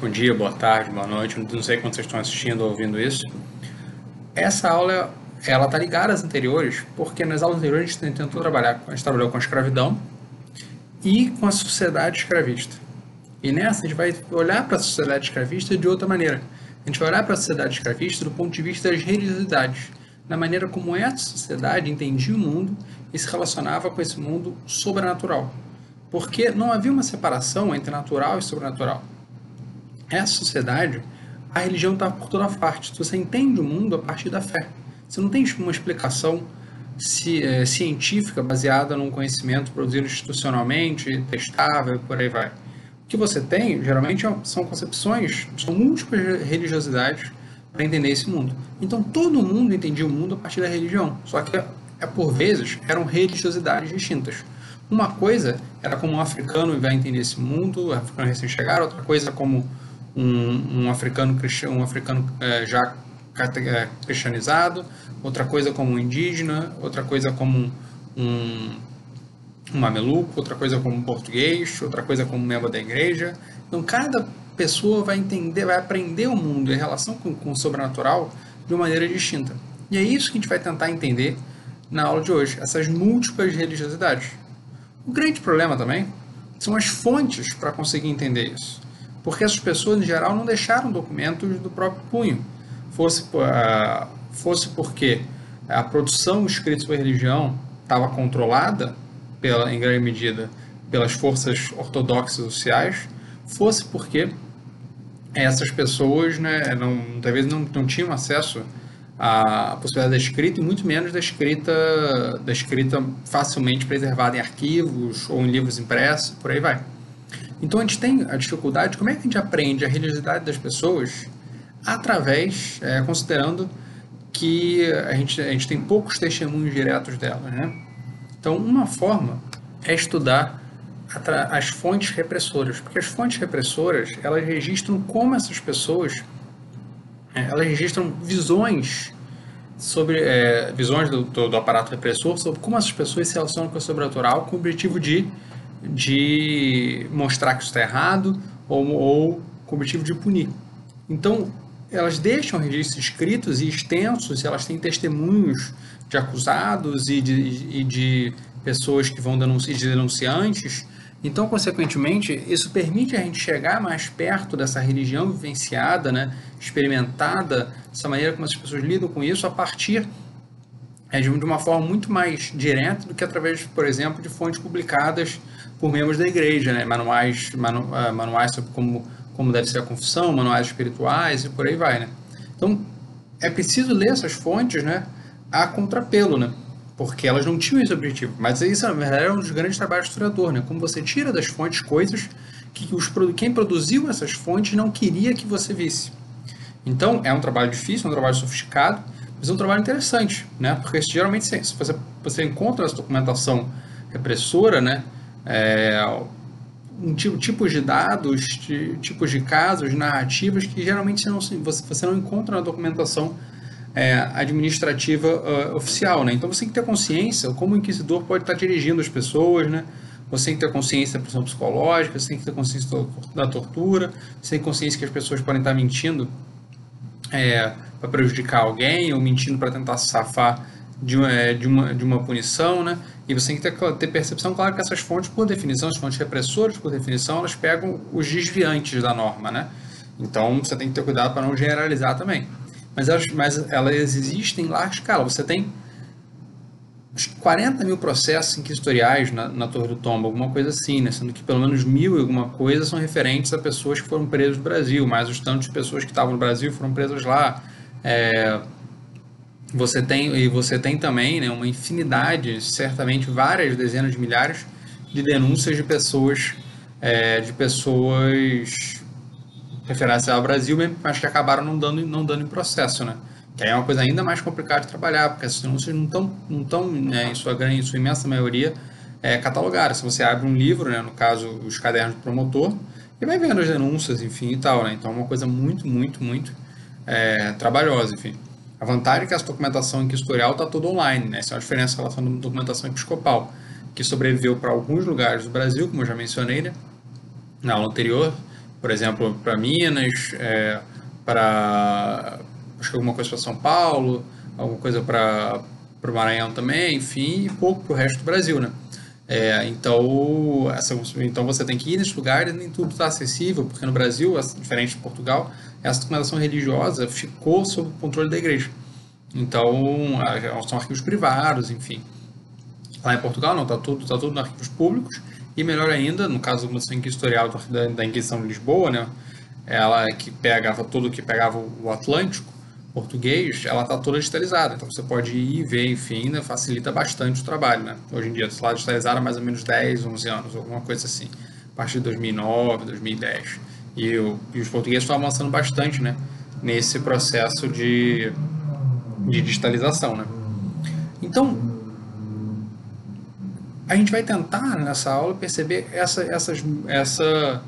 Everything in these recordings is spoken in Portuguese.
Bom dia, boa tarde, boa noite. Não sei quando vocês estão assistindo ou ouvindo isso. Essa aula, ela tá ligada às anteriores, porque nas aulas anteriores a gente tentou trabalhar, a gente trabalhou com a escravidão e com a sociedade escravista. E nessa a gente vai olhar para a sociedade escravista de outra maneira. A gente vai olhar para a sociedade escravista do ponto de vista das religiosidades, na maneira como essa sociedade entendia o mundo e se relacionava com esse mundo sobrenatural. Porque não havia uma separação entre natural e sobrenatural essa sociedade, a religião está por toda parte. Você entende o mundo a partir da fé. Você não tem uma explicação é, científica baseada num conhecimento produzido institucionalmente, testável, por aí vai. O que você tem, geralmente, são concepções, são múltiplas religiosidades para entender esse mundo. Então, todo mundo entendia o mundo a partir da religião, só que, é, por vezes, eram religiosidades distintas. Uma coisa era como um africano vai entender esse mundo, africano recém-chegado, outra coisa como um, um africano, um africano é, já é, cristianizado, outra coisa como um indígena, outra coisa como um, um mameluco, outra coisa como um português, outra coisa como um membro da igreja. Então, cada pessoa vai entender, vai aprender o mundo e a relação com, com o sobrenatural de uma maneira distinta. E é isso que a gente vai tentar entender na aula de hoje, essas múltiplas religiosidades. O grande problema também são as fontes para conseguir entender isso porque essas pessoas, em geral, não deixaram documentos do próprio punho. Fosse, uh, fosse porque a produção escrita sobre religião estava controlada, pela, em grande medida, pelas forças ortodoxas sociais, fosse porque essas pessoas né, não, talvez não, não tinham acesso à possibilidade da escrita e muito menos da escrita, da escrita facilmente preservada em arquivos ou em livros impressos, por aí vai. Então a gente tem a dificuldade, como é que a gente aprende a religiosidade das pessoas através, é, considerando que a gente, a gente tem poucos testemunhos diretos delas, né? Então uma forma é estudar as fontes repressoras, porque as fontes repressoras elas registram como essas pessoas, é, elas registram visões sobre é, visões do, do, do, aparato repressor sobre como essas pessoas se relacionam com o sobrenatural com o objetivo de de mostrar que isso está errado ou, ou com o objetivo de punir. Então, elas deixam registros escritos e extensos, elas têm testemunhos de acusados e de, e de pessoas que vão denunciar, de denunciantes. Então, consequentemente, isso permite a gente chegar mais perto dessa religião vivenciada, né, experimentada, essa maneira como as pessoas lidam com isso a partir é, de uma forma muito mais direta do que através, por exemplo, de fontes publicadas por membros da igreja, né? manuais, manu, uh, manuais sobre como, como deve ser a confissão, manuais espirituais e por aí vai. Né? Então, é preciso ler essas fontes né, a contrapelo, né? porque elas não tinham esse objetivo. Mas isso, na verdade, é um dos grandes trabalhos do historiador, né? como você tira das fontes coisas que os, quem produziu essas fontes não queria que você visse. Então, é um trabalho difícil, é um trabalho sofisticado, mas é um trabalho interessante, né? porque geralmente se você, você encontra essa documentação repressora, né? É, um tipo, tipos de dados, tipos de casos, narrativas que geralmente você não, você, não encontra na documentação é, administrativa uh, oficial. Né? Então você tem que ter consciência como o inquisidor pode estar dirigindo as pessoas, né? você tem que ter consciência da pressão psicológica, você tem que ter consciência da tortura, você tem consciência que as pessoas podem estar mentindo é, para prejudicar alguém ou mentindo para tentar safar de, é, de, uma, de uma punição, né? E você tem que ter, ter, percepção, claro, que essas fontes, por definição, as fontes repressoras, por definição, elas pegam os desviantes da norma, né? Então, você tem que ter cuidado para não generalizar também. Mas elas, mas elas existem em larga escala. Você tem 40 mil processos inquisitoriais na, na Torre do Tombo, alguma coisa assim, né? Sendo que pelo menos mil e alguma coisa são referentes a pessoas que foram presas no Brasil, mais os tantos pessoas que estavam no Brasil foram presas lá. É, você tem e você tem também né, uma infinidade, certamente várias dezenas de milhares de denúncias de pessoas é, de pessoas referentes ao Brasil, mas que acabaram não dando não dando em processo, né? Que aí é uma coisa ainda mais complicada de trabalhar, porque essas denúncias não estão não estão né, em sua grande, em sua imensa maioria é, catalogadas. Se você abre um livro, né, no caso os cadernos do promotor, e vai vendo as denúncias, enfim e tal, né? Então é uma coisa muito muito muito é, trabalhosa, enfim. A vantagem é que essa documentação inquisitorial está toda online, né? Essa é a diferença em relação à documentação episcopal, que sobreviveu para alguns lugares do Brasil, como eu já mencionei, né? na aula anterior, por exemplo, para Minas, é, para acho que alguma coisa para São Paulo, alguma coisa para o Maranhão também, enfim, e pouco para o resto do Brasil, né? É, então, essa, então você tem que ir nesses lugares, nem tudo está acessível, porque no Brasil, diferente de Portugal, essa documentação religiosa ficou sob o controle da igreja. Então, são arquivos privados, enfim. Lá em Portugal não, está tudo, tá tudo nos arquivos públicos, e melhor ainda, no caso do documentação historial da, da Inquisição de Lisboa, né, ela que pegava tudo que pegava o Atlântico, português, ela está toda digitalizada. Então você pode ir e ver, enfim, né, facilita bastante o trabalho. Né? Hoje em dia, está digitalizada há mais ou menos 10, 11 anos, alguma coisa assim, a partir de 2009, 2010. E, e os portugueses estão avançando bastante né, nesse processo de, de digitalização. Né? Então, a gente vai tentar nessa aula perceber essa, essas, essa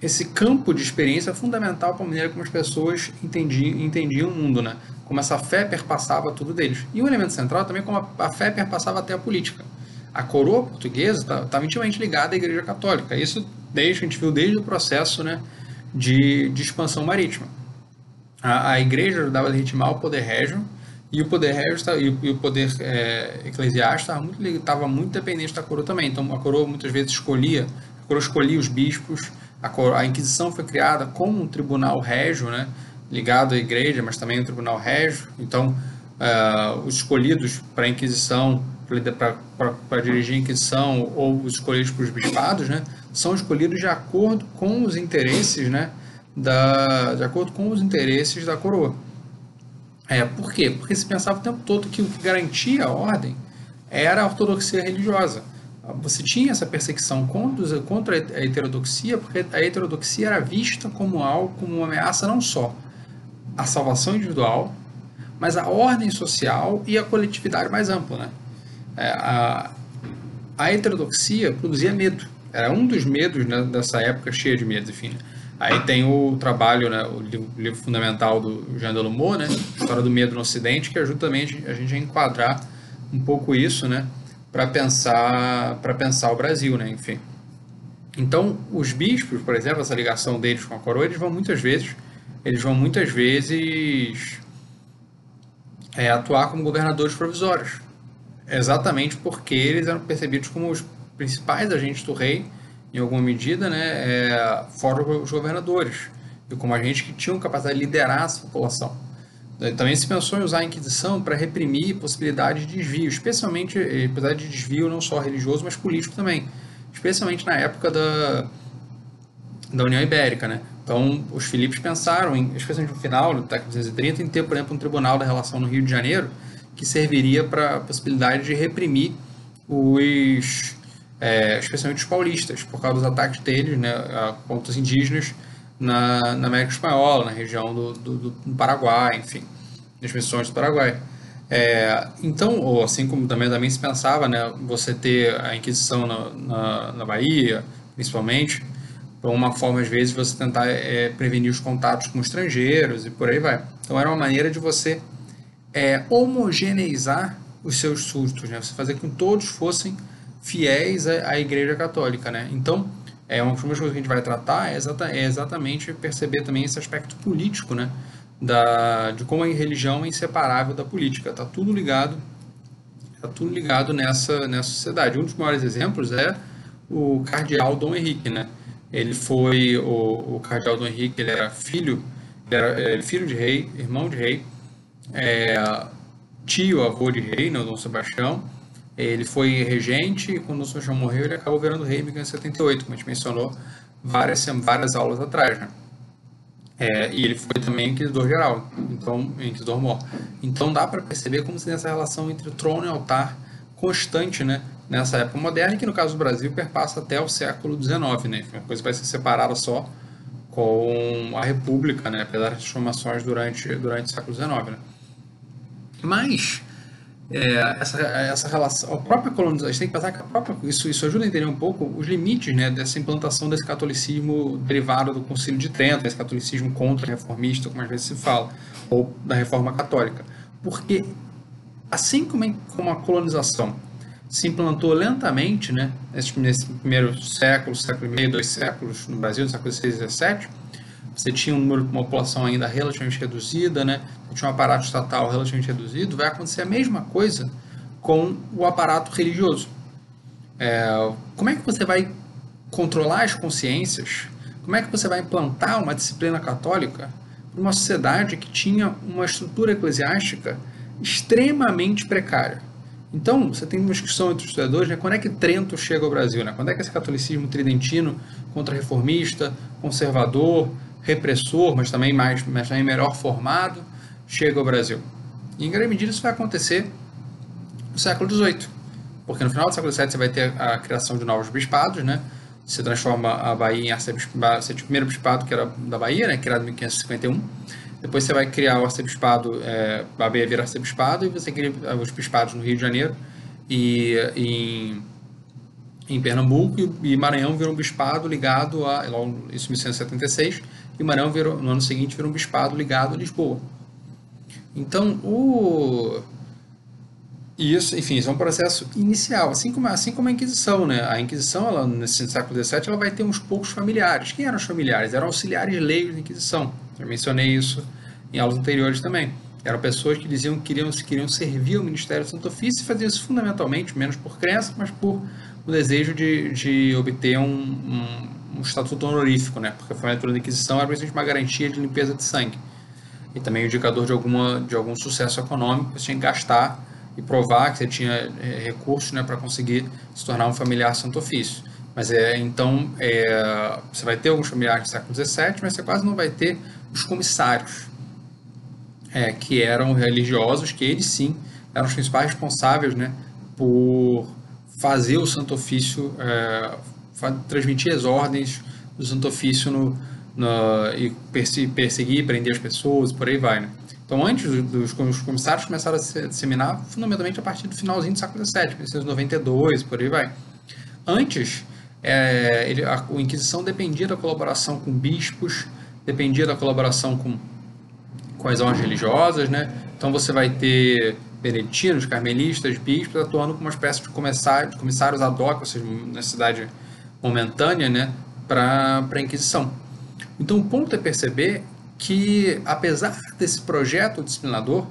esse campo de experiência fundamental para a maneira como as pessoas entendiam, entendiam o mundo, né? Como essa fé perpassava tudo deles. E o elemento central também como a, fé perpassava até a política. A coroa portuguesa estava tá, intimamente ligada à Igreja Católica. Isso desde, a gente viu desde o processo né, de, de expansão marítima. A, a Igreja ajudava a legitimar o poder régio e o poder régio e o poder é, eclesiástico estava muito, estava muito dependente da coroa também. Então a coroa muitas vezes escolhia, a coroa escolhia os bispos, a, a Inquisição foi criada como um tribunal régio, né, ligado à igreja, mas também um tribunal régio. Então, uh, os escolhidos para a Inquisição, para dirigir a Inquisição, ou os escolhidos para os bispados, né, são escolhidos de acordo com os interesses, né, da, de acordo com os interesses da coroa. É, por quê? Porque se pensava o tempo todo que o que garantia a ordem era a ortodoxia religiosa você tinha essa perseguição contra, contra a heterodoxia, porque a heterodoxia era vista como algo, como uma ameaça não só à salvação individual, mas à ordem social e à coletividade mais ampla. Né? É, a, a heterodoxia produzia medo, era um dos medos né, dessa época cheia de medos, enfim. Né? Aí tem o trabalho, né, o livro, fundamental do Jean Delumeau, né, História do Medo no Ocidente, que ajuda também a gente a enquadrar um pouco isso, né, para pensar para pensar o Brasil, né? Enfim. Então, os bispos, por exemplo, essa ligação deles com a coroa, eles vão muitas vezes, eles vão muitas vezes é, atuar como governadores provisórios, exatamente porque eles eram percebidos como os principais agentes do rei, em alguma medida, né, é, fora os governadores, e como agentes que tinham capacidade de liderar essa população. Também se pensou em usar a Inquisição para reprimir possibilidades de desvio, especialmente, eh, apesar de desvio não só religioso, mas político também, especialmente na época da, da União Ibérica. Né? Então, os Filipes pensaram, em, especialmente no final do século 230, em ter, por exemplo, um tribunal da relação no Rio de Janeiro que serviria para a possibilidade de reprimir os, é, especialmente os paulistas, por causa dos ataques deles né, contra os indígenas na, na América Espanhola, na região do, do, do Paraguai, enfim, nas missões do Paraguai. É, então, ou assim como também, também se pensava, né, você ter a Inquisição na, na, na Bahia, principalmente, por uma forma, às vezes, você tentar é, prevenir os contatos com estrangeiros e por aí vai. Então, era uma maneira de você é, homogeneizar os seus súditos, né, você fazer com que todos fossem fiéis à, Igreja Católica. Né? Então, é uma das coisas que a gente vai tratar é, é exatamente perceber também esse aspecto político, né? Da, de como a religião é inseparável da política. Está tudo ligado, tá tudo ligado nessa, nessa sociedade. Um dos maiores exemplos é o cardeal Dom Henrique, né? Ele foi o, o cardeal Dom Henrique, ele era filho, ele era, ele filho de rei, irmão de rei, é, tio, avô de rei, né, Dom Sebastião ele foi regente quando o João morreu, ele acabou virando rei em 1578, como a gente mencionou várias, várias aulas atrás. Né? É, e ele foi também inquisidor geral, então inquisidor mor. Então dá para perceber como se essa relação entre trono e altar constante, né? Nessa época moderna, que no caso do Brasil perpassa até o século XIX, né? Uma coisa vai ser separada só com a República, né? Apesar das transformações durante durante o século XIX, né? Mas é, essa, essa relação, a própria colonização, a gente tem que pensar que a própria, isso, isso ajuda a entender um pouco os limites né, dessa implantação desse catolicismo derivado do Concílio de Trento, esse catolicismo contra-reformista, como às vezes se fala, ou da reforma católica. Porque, assim como, como a colonização se implantou lentamente, né, nesse, nesse primeiro século, século e meio, dois séculos no Brasil, no século XVI e XVII, você tinha um número, uma população ainda relativamente reduzida, né, tinha um aparato estatal relativamente reduzido, vai acontecer a mesma coisa com o aparato religioso. É, como é que você vai controlar as consciências? Como é que você vai implantar uma disciplina católica para uma sociedade que tinha uma estrutura eclesiástica extremamente precária? Então, você tem uma discussão entre os estudadores, né? quando é que Trento chega ao Brasil? Né? Quando é que esse catolicismo tridentino, contra-reformista, conservador, repressor, mas também, mais, mas também melhor formado, chega ao Brasil? E, em grande medida, isso vai acontecer no século XVIII, porque no final do século XVII você vai ter a criação de novos bispados, né? Você transforma a Bahia em arcebispado, bispado que era da Bahia, né? Criado em 1551 depois você vai criar o arcebispado, é, a Bahia vira arcebispado, e você cria os bispados no Rio de Janeiro e em, em Pernambuco, e Maranhão virou um bispado ligado a, isso em 1176, e Maranhão virou, no ano seguinte virou um bispado ligado a Lisboa. Então, o... Isso, enfim, isso é um processo inicial, assim como, assim como a Inquisição, né? A Inquisição, ela, nesse século XVII, ela vai ter uns poucos familiares. Quem eram os familiares? Eram auxiliares leigos da Inquisição. Eu mencionei isso em aulas anteriores também. Eram pessoas que diziam que queriam, queriam servir ao Ministério do Santo Ofício e faziam isso fundamentalmente, menos por crença, mas por o desejo de, de obter um, um, um estatuto honorífico, né? porque a formatura da Inquisição era precisamente uma garantia de limpeza de sangue e também um indicador de, alguma, de algum sucesso econômico, você tinha que gastar e provar que você tinha é, recursos né, para conseguir se tornar um familiar Santo Ofício. Mas é, então é, você vai ter alguns familiares do século XVII, mas você quase não vai ter os comissários, é, que eram religiosos, que eles sim eram os principais responsáveis né, por fazer o Santo Ofício, é, transmitir as ordens do Santo Ofício no, no, e perseguir, prender as pessoas, por aí vai. Né? Então, antes dos, dos comissários começaram a se disseminar fundamentalmente a partir do finalzinho do século XVII, 1992, por aí vai. Antes, é, ele, a, a Inquisição dependia da colaboração com bispos, dependia da colaboração com, com as ordens religiosas, né? Então você vai ter beneditinos, carmelistas, bispos atuando como uma espécie de comissários, comissários ad hoc, ou seja, necessidade momentânea, né, para a Inquisição. Então o ponto é perceber que, apesar desse projeto disciplinador,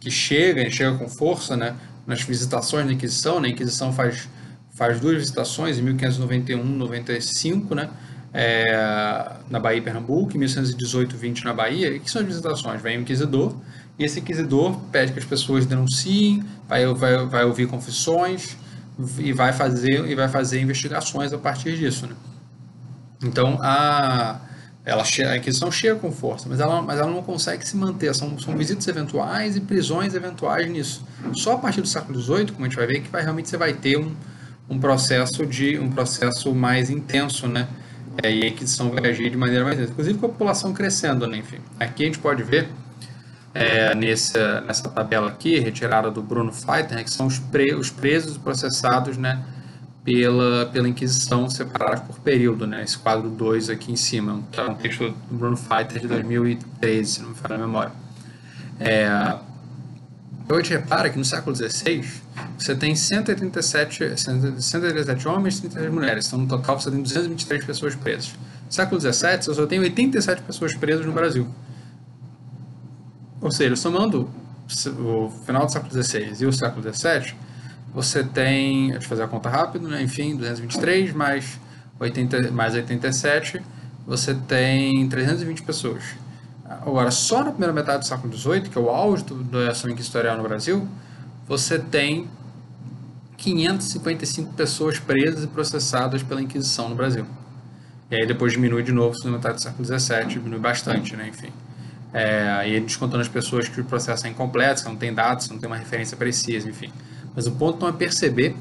que chega, chega com força, né, nas visitações da Inquisição, né, a Inquisição faz, faz duas visitações, em 1591 95, né, é, na Bahia e Pernambuco, em 1118-20 na Bahia. E que são as visitações? Vem o inquisidor, e esse inquisidor pede que as pessoas denunciem, vai, vai, vai ouvir confissões e vai fazer, e vai fazer investigações a partir disso. Né? Então, a, ela, a Inquisição chega com força, mas ela, mas ela não consegue se manter. São, são visitas eventuais e prisões eventuais nisso. Só a partir do século XVIII, como a gente vai ver, que vai, realmente você vai ter um, um processo de um processo mais intenso, né? É, e a Inquisição vai agir de maneira mais intensa. Inclusive com a população crescendo, né? Enfim, aqui a gente pode ver é, nessa, nessa tabela aqui, retirada do Bruno Feiter, né, que são os, pre, os presos processados, né? Pela, pela Inquisição separados por período, né? Esse quadro 2 aqui em cima, é um texto do Bruno Feiter de 2013, se não me falha a memória. É, hoje repara que no século XVI você tem 187, 187 homens e 33 mulheres. Então, no total, você tem 223 pessoas presas. No século XVII, você só tem 87 pessoas presas no Brasil. Ou seja, somando o final do século XVI e o século XVII, você tem, deixa eu fazer a conta rápido, né? enfim, 223 mais, 80, mais 87, você tem 320 pessoas. Agora, só na primeira metade do século XVIII, que é o auge da ação inquisitorial no Brasil, você tem 555 pessoas presas e processadas pela Inquisição no Brasil. E aí depois diminui de novo na metade do século XVII, diminui bastante, né? Enfim. É, e descontando as pessoas que o processo é incompleto, que não tem dados, não tem uma referência precisa, enfim. Mas o ponto não é perceber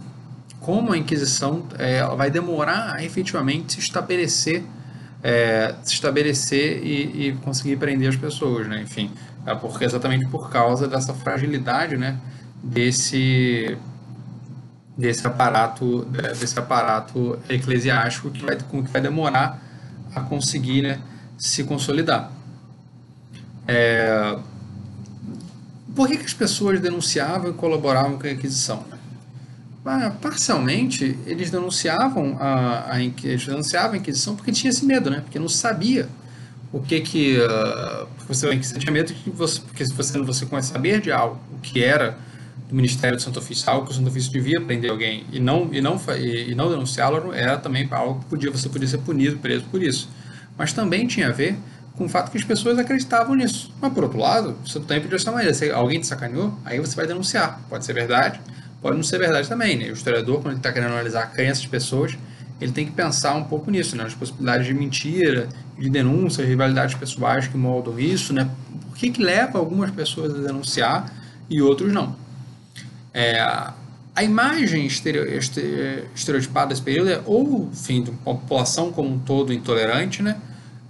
como a Inquisição é, vai demorar a efetivamente se estabelecer, é, se estabelecer e, e, conseguir prender as pessoas, né? Enfim, é porque exatamente por causa dessa fragilidade, né? Desse desse aparato desse aparato eclesiástico que vai, que vai demorar a conseguir né, se consolidar. É, por que, que as pessoas denunciavam e colaboravam com a Inquisição? Né? parcialmente, eles denunciavam a, a, eles denunciavam a Inquisição porque tinha esse medo, né? Porque não sabia o que que... Uh, você, tinha medo que você... Porque se você, você começa a saber de algo, o que era do Ministério do Santo Ofício, algo que o Santo Ofício devia prender alguém e não, e não, e não denunciá-lo, era também algo que podia, você podia ser punido, preso por isso. Mas também tinha a ver com o fato que as pessoas acreditavam nisso. Mas, por outro lado, você também podia ser maneira. Se alguém te sacaneou, aí você vai denunciar. Pode ser verdade, pode não ser verdade também. Né? O historiador, quando ele está querendo analisar a crença das pessoas, ele tem que pensar um pouco nisso, né? nas possibilidades de mentira, de denúncia, rivalidades pessoais que moldam isso. Né? Por que, que leva algumas pessoas a denunciar e outros não? É, a imagem estereotipada desse período é ou, enfim, de uma população como um todo intolerante, né?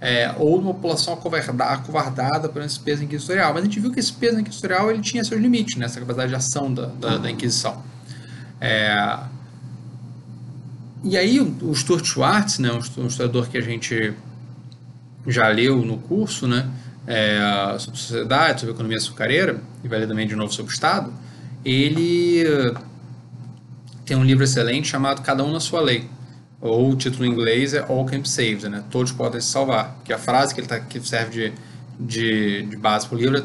É, ou uma população acovardada, por esse peso inquisitorial. Mas a gente viu que esse peso inquisitorial ele tinha seus limites, né, essa capacidade de ação da, da, da Inquisição. É, e aí o Stuart Schwartz, né, um historiador que a gente já leu no curso, né, é, sobre sociedade, sobre economia açucareira, e vai ler também de novo sobre o Estado, ele tem um livro excelente chamado Cada Um na Sua Lei, ou o título em inglês é All Can Be Saved, né? Todos podem se salvar. Que a frase que ele tá, que serve de, de, de base para o livro é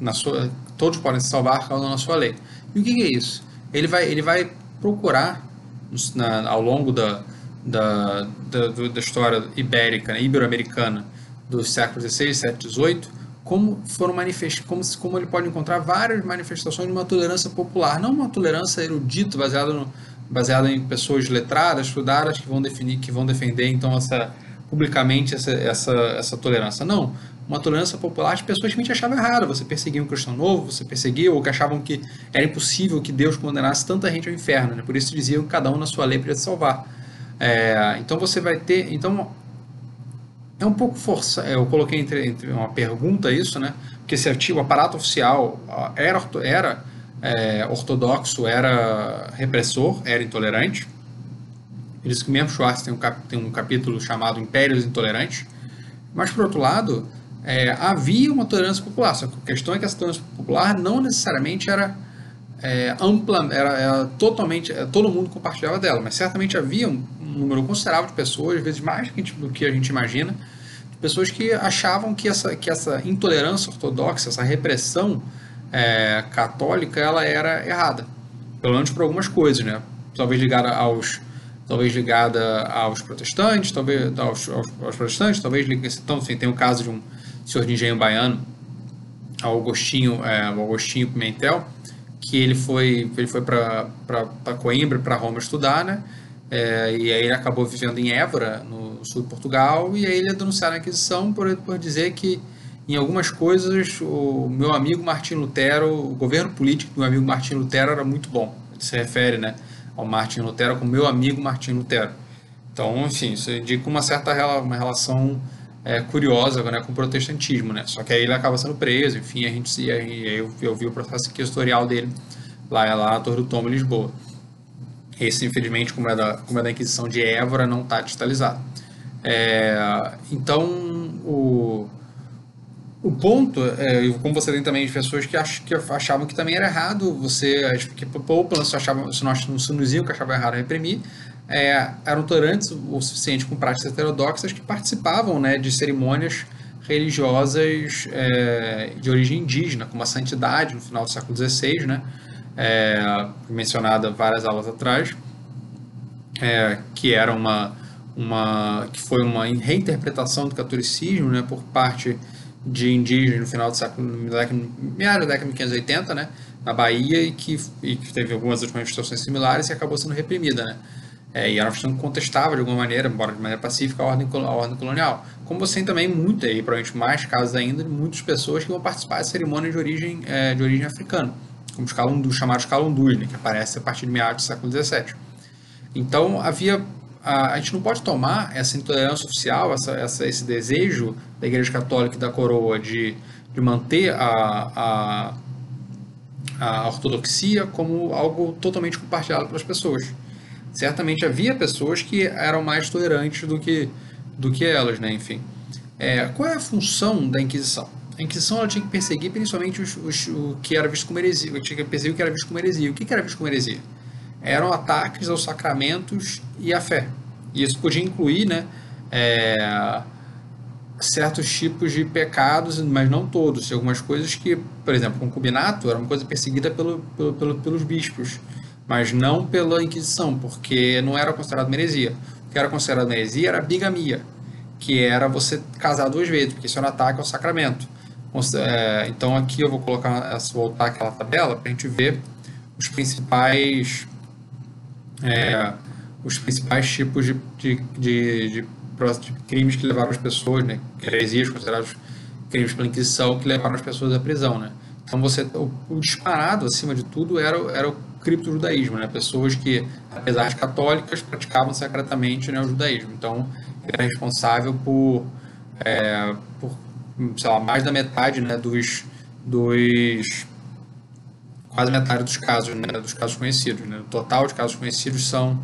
na sua, todos podem se salvar cada um na sua lei. E o que, que é isso? Ele vai, ele vai procurar na, ao longo da, da, da, da história ibérica, né, ibero-americana dos séculos XVI, XVII, XVIII, como foram manifest... como, como ele pode encontrar várias manifestações de uma tolerância popular, não uma tolerância erudita baseada no, baseada em pessoas letradas, estudadas, que vão definir, que vão defender então essa publicamente essa, essa, essa tolerância. Não, uma tolerância popular de pessoas realmente achavam errado. Você perseguia um cristão novo, você perseguia ou que achavam que era impossível que Deus condenasse tanta gente ao inferno. Né? Por isso diziam que cada um na sua lei podia se salvar. É, então você vai ter, então é um pouco força. Eu coloquei entre, entre uma pergunta isso, né? Porque se o aparato oficial era, era é, ortodoxo era repressor, era intolerante. Por isso que mesmo Schwartz tem um, cap, tem um capítulo chamado Impérios Intolerantes. Mas, por outro lado, é, havia uma tolerância popular. Só que a questão é que essa tolerância popular não necessariamente era é, ampla, era, era totalmente, é, todo mundo compartilhava dela, mas certamente havia um, um número considerável de pessoas, às vezes mais do que a gente imagina, pessoas que achavam que essa, que essa intolerância ortodoxa, essa repressão é, católica ela era errada, pelo menos por algumas coisas, né? Talvez ligada aos talvez ligada aos protestantes, talvez aos, aos, aos protestantes, talvez então assim, tem o caso de um senhor de engenho baiano, Augustinho, é, Augustinho Pimentel, que ele foi ele foi para Coimbra, para Roma estudar, né? É, e aí ele acabou vivendo em Évora, no sul de Portugal, e aí ele é denunciado na Inquisição por, por dizer que em algumas coisas, o meu amigo Martin Lutero, o governo político do meu amigo Martin Lutero era muito bom. Ele se refere né, ao Martin Lutero como meu amigo Martin Lutero. Então, enfim, isso indica uma certa uma relação é, curiosa né, com o protestantismo. Né? Só que aí ele acaba sendo preso, enfim, a gente aí eu, eu vi o processo historial dele lá, lá na Torre do Tombo, Lisboa. Esse, infelizmente, como é da, como é da Inquisição de Évora, não está digitalizado. É, então, o o ponto, é, como você tem também de pessoas que, ach, que achavam que também era errado você, que ou pelo menos achavam, se nós nos diziam que achavam errado reprimir, é, eram tolerantes o suficiente com práticas heterodoxas que participavam né, de cerimônias religiosas é, de origem indígena, como a santidade no final do século XVI, né, é, mencionada várias aulas atrás, é, que era uma, uma que foi uma reinterpretação do catolicismo né, por parte de indígenas no final do século, meados da década de 1580, né, na Bahia, e que, e que teve algumas outras manifestações similares e acabou sendo reprimida, né. É, e era uma questão que contestava de alguma maneira, embora de maneira pacífica, a ordem, a ordem colonial. Como você tem também muito, e provavelmente mais casos ainda, de muitas pessoas que vão participar de cerimônias de origem, é, de origem africana, como os calundus, chamados calundus, né, que aparece a partir de meados do século XVII. Então, havia a, gente não pode tomar essa intolerância oficial, essa, essa, esse desejo da Igreja Católica e da coroa de, de manter a, a, a ortodoxia como algo totalmente compartilhado pelas pessoas. Certamente havia pessoas que eram mais tolerantes do que, do que elas, né? enfim. É, qual é a função da Inquisição? A Inquisição ela tinha que perseguir principalmente os, os, o que era visto como heresia, tinha que perseguir o que era visto como heresia. O que era visto como heresia? Eram ataques aos sacramentos e à fé. E isso podia incluir né, é, certos tipos de pecados, mas não todos. Algumas coisas que, por exemplo, concubinato era uma coisa perseguida pelo, pelo, pelo, pelos bispos, mas não pela Inquisição, porque não era considerado heresia. O que era considerado heresia era bigamia, que era você casar duas vezes, porque isso era um ataque ao sacramento. É, então aqui eu vou colocar, voltar aquela tabela para a gente ver os principais é, os principais tipos de, de, de, de, crimes que levaram as pessoas, né, heresias considerados crimes pela Inquisição que levaram as pessoas à prisão, né. Então você, o, o disparado acima de tudo era, era o cripto-judaísmo, né, pessoas que, apesar de católicas, praticavam secretamente né, o judaísmo. Então era responsável por, é, por sei lá, mais da metade né, dos, dos quase metade dos casos, né, dos casos conhecidos. Né? O total de casos conhecidos são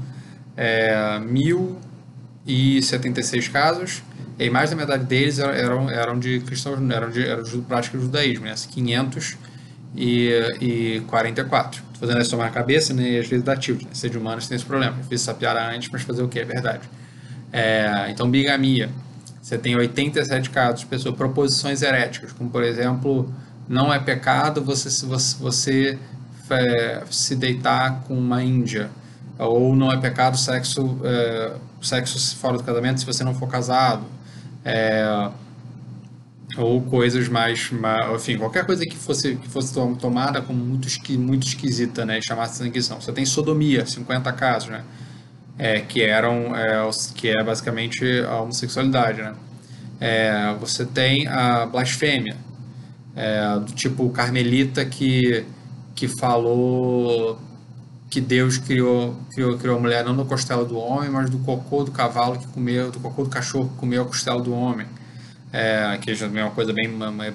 é, 1.076 casos, e mais da metade deles eram, eram de cristãos, eram de, eram de prática do judaísmo, né? 544. Estou fazendo essa tomar na cabeça, né? E às vezes dá tilt, né? Ser de humanos tem esse problema. Eu fiz essa piada antes, mas fazer o que? É verdade. É, então, bigamia. Você tem 87 casos, pessoas, proposições heréticas, como por exemplo, não é pecado você, você, você é, se deitar com uma índia, ou não é pecado sexo, é, sexo fora do casamento se você não for casado, é, ou coisas mais, mais, enfim, qualquer coisa que fosse, que fosse tomada como muito, muito esquisita, né, e chamasse sanguição. Você tem sodomia, 50 casos, né, é, que eram, é, que é basicamente a homossexualidade, né. É, você tem a blasfêmia, é, do tipo carmelita que, que falou que Deus criou, criou, criou a mulher não da costela do homem, mas do cocô do cavalo que comeu, do cocô do cachorro que comeu a costela do homem. É, que já é uma coisa bem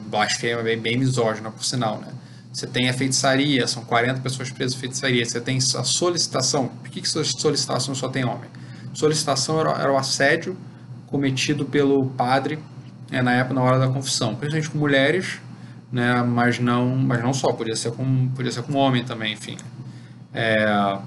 blasfema, bem, bem misógina, por sinal, né? Você tem a feitiçaria, são 40 pessoas presas em feitiçaria. Você tem a solicitação. Por que, que solicitação só tem homem? Solicitação era, era o assédio cometido pelo padre né, na época, na hora da confissão. Principalmente com mulheres, né? Mas não, mas não só, podia ser com, podia ser com homem também, enfim. É,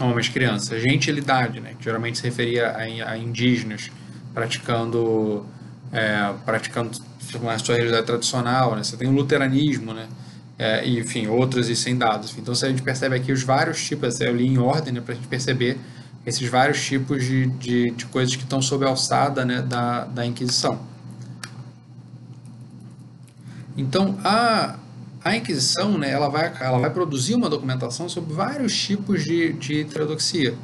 homens, crianças. Gentilidade, né? Que geralmente se referia a, a indígenas praticando, é, praticando uma sua realidade tradicional, né? Você tem o luteranismo, né? É, e, enfim, outros e sem dados. Então, a gente percebe aqui os vários tipos, eu li em ordem né, para a gente perceber esses vários tipos de, de, de coisas que estão sob a alçada né, da, da Inquisição. Então, a, a Inquisição né, ela vai, ela vai produzir uma documentação sobre vários tipos de, de heterodoxia.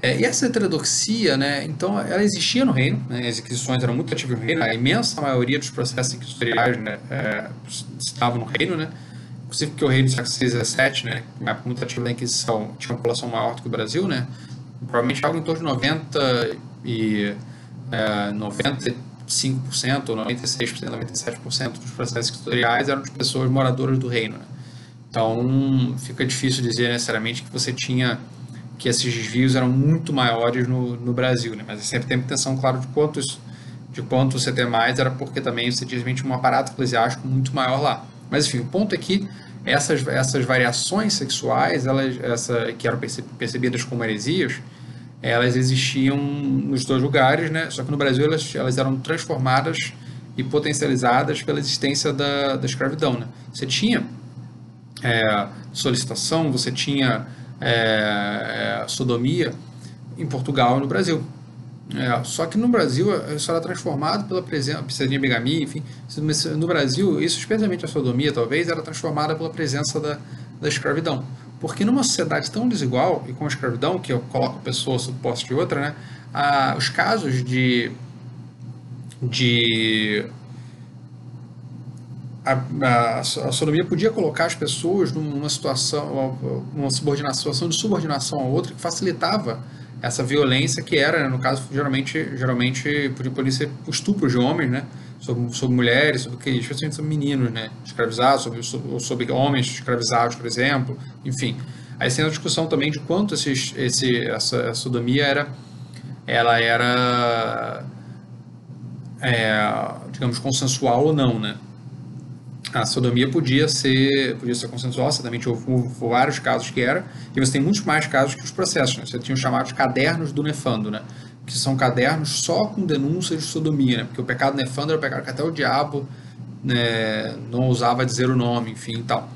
É, e essa heterodoxia, né, então, ela existia no reino, né, as inquisições eram muito ativas no reino, a imensa maioria dos processos inquisitoriais né, é, estavam no reino, né, inclusive porque o reino do século XVI XVII, né, uma época muito ativa da Inquisição, tinha uma população maior do que o Brasil, né, provavelmente algo em torno de 90 e é, 90 95% ou 96%, 97% dos processos tutoriais eram de pessoas moradoras do reino. Né? Então, fica difícil dizer necessariamente que você tinha que esses desvios eram muito maiores no, no Brasil, né? mas sempre tem atenção, claro, de quantos de quanto você tem mais era porque também você tinha um aparato eclesiástico muito maior lá. Mas enfim, o ponto é que essas, essas variações sexuais, elas, essa, que eram percebidas como heresias, elas existiam nos dois lugares, né? Só que no Brasil elas, elas eram transformadas e potencializadas pela existência da, da escravidão, né? Você tinha é, solicitação, você tinha é, é, sodomia em Portugal e no Brasil. É, só que no Brasil isso era transformado pela presença, de bigamia, enfim. No Brasil, isso, especialmente a sodomia, talvez, era transformada pela presença da, da escravidão. Porque numa sociedade tão desigual e com a escravidão, que eu coloco pessoa sob posse de outra, né, a, os casos de, de a, a, a, sodomia podia colocar as pessoas numa situação, uma subordinação, situação de subordinação a outra que facilitava essa violência que era, né, no caso, geralmente, geralmente podia ser estupro de homens, né? Sobre, sobre mulheres, sobre que, especialmente sobre meninos, né, escravizados, sobre, sobre, sobre homens escravizados, por exemplo, enfim. Aí tem a discussão também de quanto esse, essa sodomia era, ela era, é, digamos, consensual ou não, né. a sodomia podia ser, podia ser consensual, certamente houve, houve, vários casos que era, e você tem muitos mais casos que os processos. Né? Você tinha os chamados cadernos do nefando, né? Que são cadernos só com denúncias de sodomia, né? porque o pecado nefando era o pecado que até o diabo né, não ousava dizer o nome, enfim tal.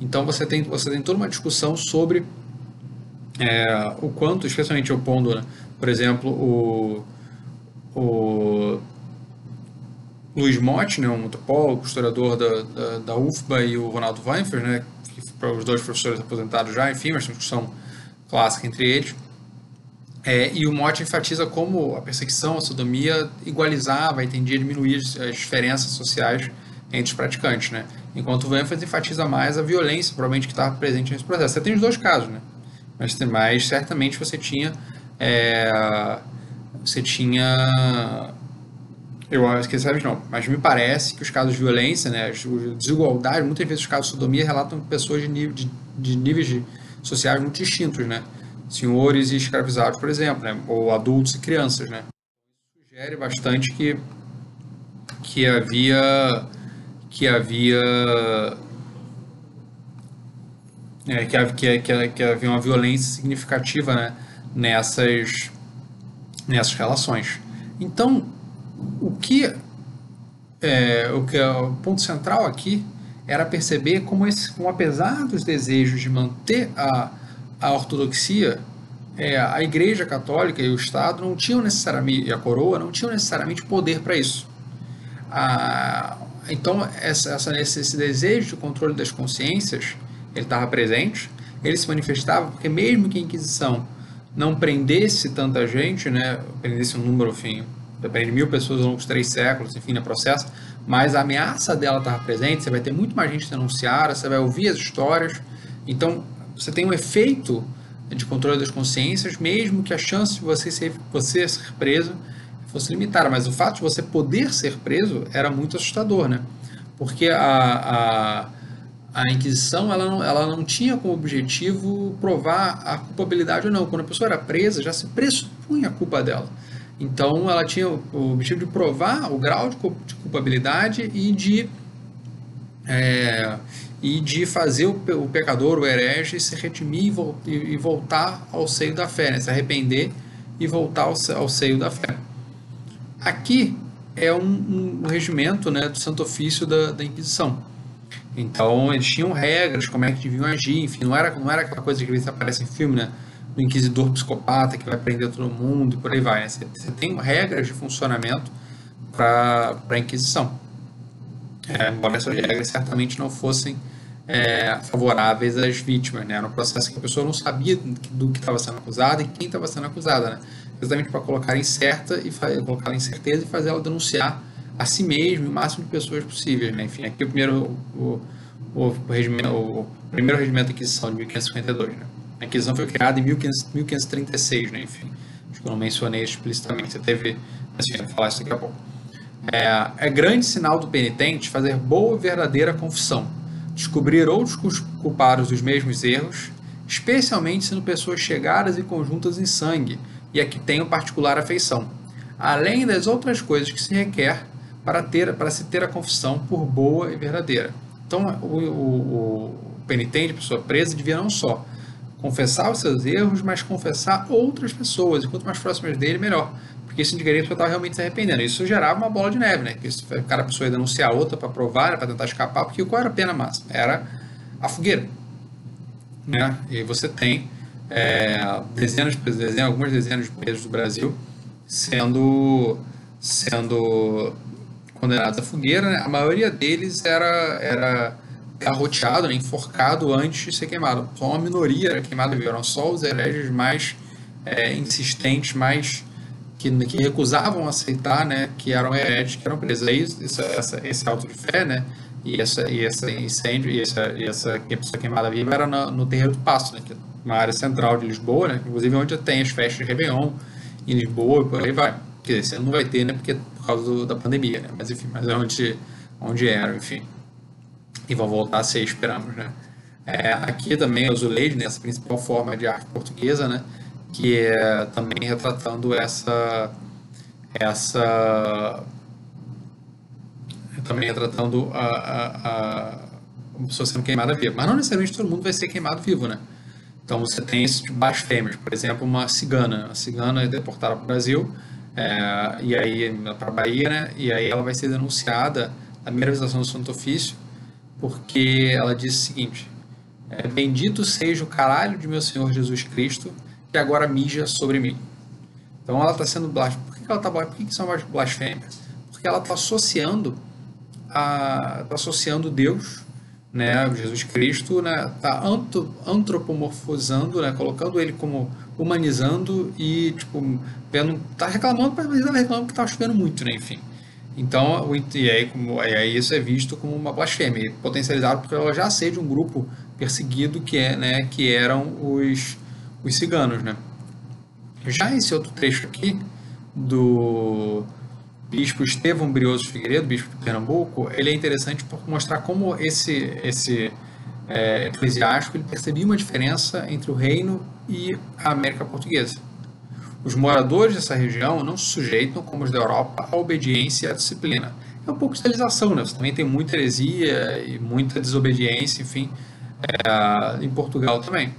Então você tem, você tem toda uma discussão sobre é, o quanto, especialmente opondo, né? por exemplo, o, o Luiz Motti, né, um antropólogo, historiador da, da, da UFBA, e o Ronaldo Weinfer, né, que os dois professores aposentados já, enfim, mas uma discussão clássica entre eles. É, e o Motti enfatiza como a perseguição, a sodomia igualizava, entendia diminuir as diferenças sociais entre os praticantes, né? Enquanto o Weinfer enfatiza mais a violência, provavelmente que estava presente nesse processo. Você tem os dois casos, né? Mas, mas certamente você tinha é, você tinha eu esqueci não, mas me parece que os casos de violência, né, as desigualdades, muitas vezes os casos de sodomia relatam pessoas de, de, de níveis de, sociais muito distintos, né? Senhores e escravizados, por exemplo, né? ou adultos e crianças, né? Sugere bastante que que havia que havia é, que, que, que, havia uma violência significativa né, nessas nessas relações. Então, o que é, o que é o ponto central aqui era perceber como, esse, como apesar dos desejos de manter a, a ortodoxia, é, a Igreja Católica e o Estado não tinham necessariamente, e a coroa não tinham necessariamente poder para isso. A, então, essa, essa, esse desejo de controle das consciências, ele estava presente, ele se manifestava porque mesmo que a Inquisição não prendesse tanta gente, né, prendesse um número, enfim, depende de mil pessoas ao longo de três séculos, enfim, no processo, mas a ameaça dela estar presente, você vai ter muito mais gente denunciada, você vai ouvir as histórias, então você tem um efeito de controle das consciências, mesmo que a chance de você ser, você ser preso fosse limitada, mas o fato de você poder ser preso era muito assustador, né? Porque a, a a Inquisição ela não, ela não tinha como objetivo provar a culpabilidade ou não. Quando a pessoa era presa, já se pressupunha a culpa dela. Então, ela tinha o objetivo de provar o grau de culpabilidade e de, é, e de fazer o, pecador, o herege, se redimir e, voltar ao seio da fé, né? se arrepender e voltar ao, ao seio da fé. Aqui é um, um regimento né, do Santo Ofício da, da Inquisição então eles tinham regras, como é que deviam agir, enfim, não era, não era aquela coisa que às vezes aparece em filme, né? Do inquisidor psicopata que vai prender todo mundo e por aí vai. Né? Você, você tem regras de funcionamento para a Inquisição. É, embora essas regras certamente não fossem é, favoráveis às vítimas, né? Era um processo que a pessoa não sabia do que estava sendo acusada e quem estava sendo acusada, né? Exatamente para colocar em certa e colocar em certeza e fazer ela denunciar a si mesmo e o máximo de pessoas possíveis. Né? Enfim, aqui o primeiro, o, o, o, regimento, o primeiro regimento de Inquisição de 1552. Né? A Inquisição foi criada em 1500, 1536, né? enfim, acho que eu não mencionei explicitamente, você teve, assim, eu vou falar isso daqui a pouco. É, é grande sinal do penitente fazer boa e verdadeira confissão, descobrir outros culpados dos mesmos erros, especialmente sendo pessoas chegadas e conjuntas em sangue e a que tenham particular afeição, além das outras coisas que se requer para, ter, para se ter a confissão por boa e verdadeira. Então, o, o, o penitente, a pessoa presa, devia não só confessar os seus erros, mas confessar outras pessoas. E quanto mais próximas dele, melhor. Porque isso indicaria a estava realmente se arrependendo. Isso gerava uma bola de neve, né? Que o cara, a pessoa ia denunciar outra para provar, né? para tentar escapar, porque qual era a pena máxima? Era a fogueira. Né? E você tem é, dezenas, dezenas, algumas dezenas de presos do Brasil sendo, sendo condenados à fogueira, né? a maioria deles era, era garroteado, né? enforcado antes de ser queimado. Só uma minoria era queimada, eram só os hereges mais é, insistentes, mais que, que, recusavam aceitar, né, que eram hereges, que eram presos. Aí essa, essa, esse auto de fé, né, e essa e essa incêndio e essa e essa pessoa queimada viva era no, no Terreiro do Passo, né, que é uma área central de Lisboa, né, inclusive onde tem as festas de Réveillon em Lisboa e por aí vai. Quer dizer, não vai ter, né, porque por causa do, da pandemia, né? Mas enfim, mas é onde, onde era, enfim. E vão voltar a ser, esperamos, né? É, aqui também o azulejo, né, principal forma de arte portuguesa, né? Que é também retratando essa essa também retratando a, a, a, pessoa sendo queimada viva. Mas não necessariamente todo mundo vai ser queimado vivo, né? Então você tem esse de blasfêmias. Por exemplo, uma cigana. A cigana é deportada para o Brasil, é, e aí para a Bahia, né? E aí ela vai ser denunciada na visitação do Santo Ofício, porque ela disse o seguinte: é, Bendito seja o caralho de meu Senhor Jesus Cristo, que agora mija sobre mim. Então ela está sendo blasfêmia. Por que ela está Por que uma blasfêmia? Porque ela está associando tá associando Deus, né, Jesus Cristo, né, tá antropomorfizando, né, colocando ele como humanizando e tipo vendo, tá reclamando, mas ele tá reclamando que tá chovendo muito, né, enfim. Então, e aí, como, e aí isso é visto como uma blasfêmia, potencializado porque ela já seja um grupo perseguido que é, né, que eram os os ciganos, né? Já esse outro trecho aqui do bispo Estevão Brioso Figueiredo, bispo de Pernambuco, ele é interessante por mostrar como esse, esse é, eclesiástico ele percebia uma diferença entre o reino e a América Portuguesa. Os moradores dessa região não se sujeitam, como os da Europa, à obediência e à disciplina. É um pouco de né? Você também tem muita heresia e muita desobediência, enfim, é, em Portugal também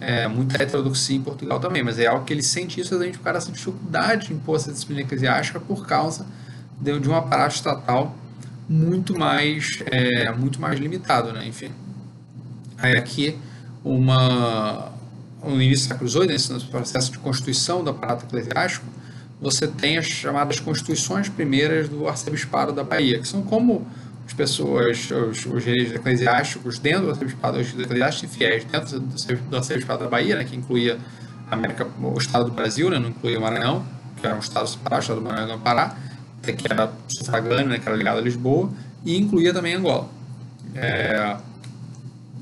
é, muita heterodoxia em Portugal também, mas é algo que ele sente isso exatamente por dessa dificuldade de impor essa disciplina eclesiástica por causa de, de um aparato estatal muito mais, é, muito mais limitado, né? enfim. Aí aqui, uma, no início do século XVIII, nesse processo de constituição do aparato eclesiástico, você tem as chamadas constituições primeiras do arcebispado da Bahia, que são como as pessoas, os, os reis eclesiásticos dentro do arcebispado, os eclesiásticos fiéis dentro do arcebispado da Bahia, né, que incluía a América, o estado do Brasil, né, não incluía o Maranhão, que era um estado separado, o estado do Maranhão do Pará, que era sufragâneo, né, que era ligado a Lisboa, e incluía também Angola. É,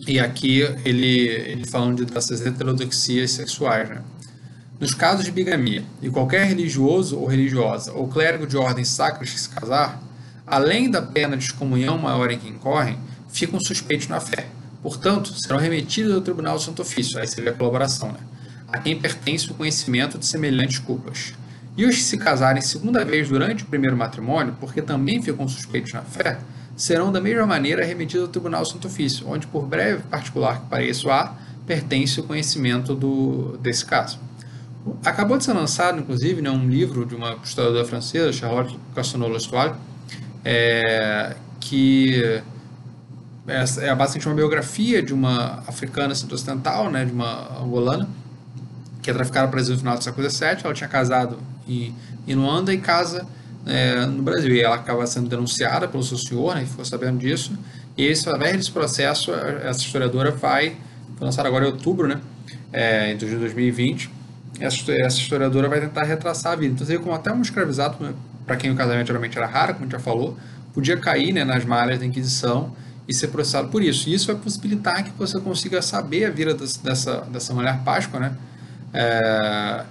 e aqui ele, ele falando de, dessas heterodoxias sexuais, né? Nos casos de bigamia, e qualquer religioso ou religiosa ou clérigo de ordens sacras que se casar, além da pena de excomunhão maior em que incorrem, ficam suspeitos na fé. Portanto, serão remetidos ao Tribunal do Santo Ofício, aí vê a colaboração, né? a quem pertence o conhecimento de semelhantes culpas. E os que se casarem segunda vez durante o primeiro matrimônio, porque também ficam suspeitos na fé, serão da mesma maneira remetidos ao Tribunal do Santo Ofício, onde, por breve particular que pareça a, pertence o conhecimento do, desse caso. Acabou de ser lançado, inclusive, né, um livro de uma historiadora francesa, Charlotte Castagnolo-Estoile, é, que é, basicamente uma biografia de uma africana ocidental, né, de uma angolana, que é traficada para o Brasil no final do século XVII. Ela tinha casado em, em Luanda e casa é, no Brasil. E ela acaba sendo denunciada pelo seu senhor, né, ficou sabendo disso. E esse, através desse processo, essa historiadora vai, foi lançada agora em outubro, né, é, de 2020, essa, essa historiadora vai tentar retraçar a vida. Então, vê como até um escravizado né, para quem o casamento geralmente era raro, como a gente já falou, podia cair né, nas malhas da Inquisição e ser processado por isso. E isso vai possibilitar que você consiga saber a vida dessa, dessa mulher Páscoa, né? É,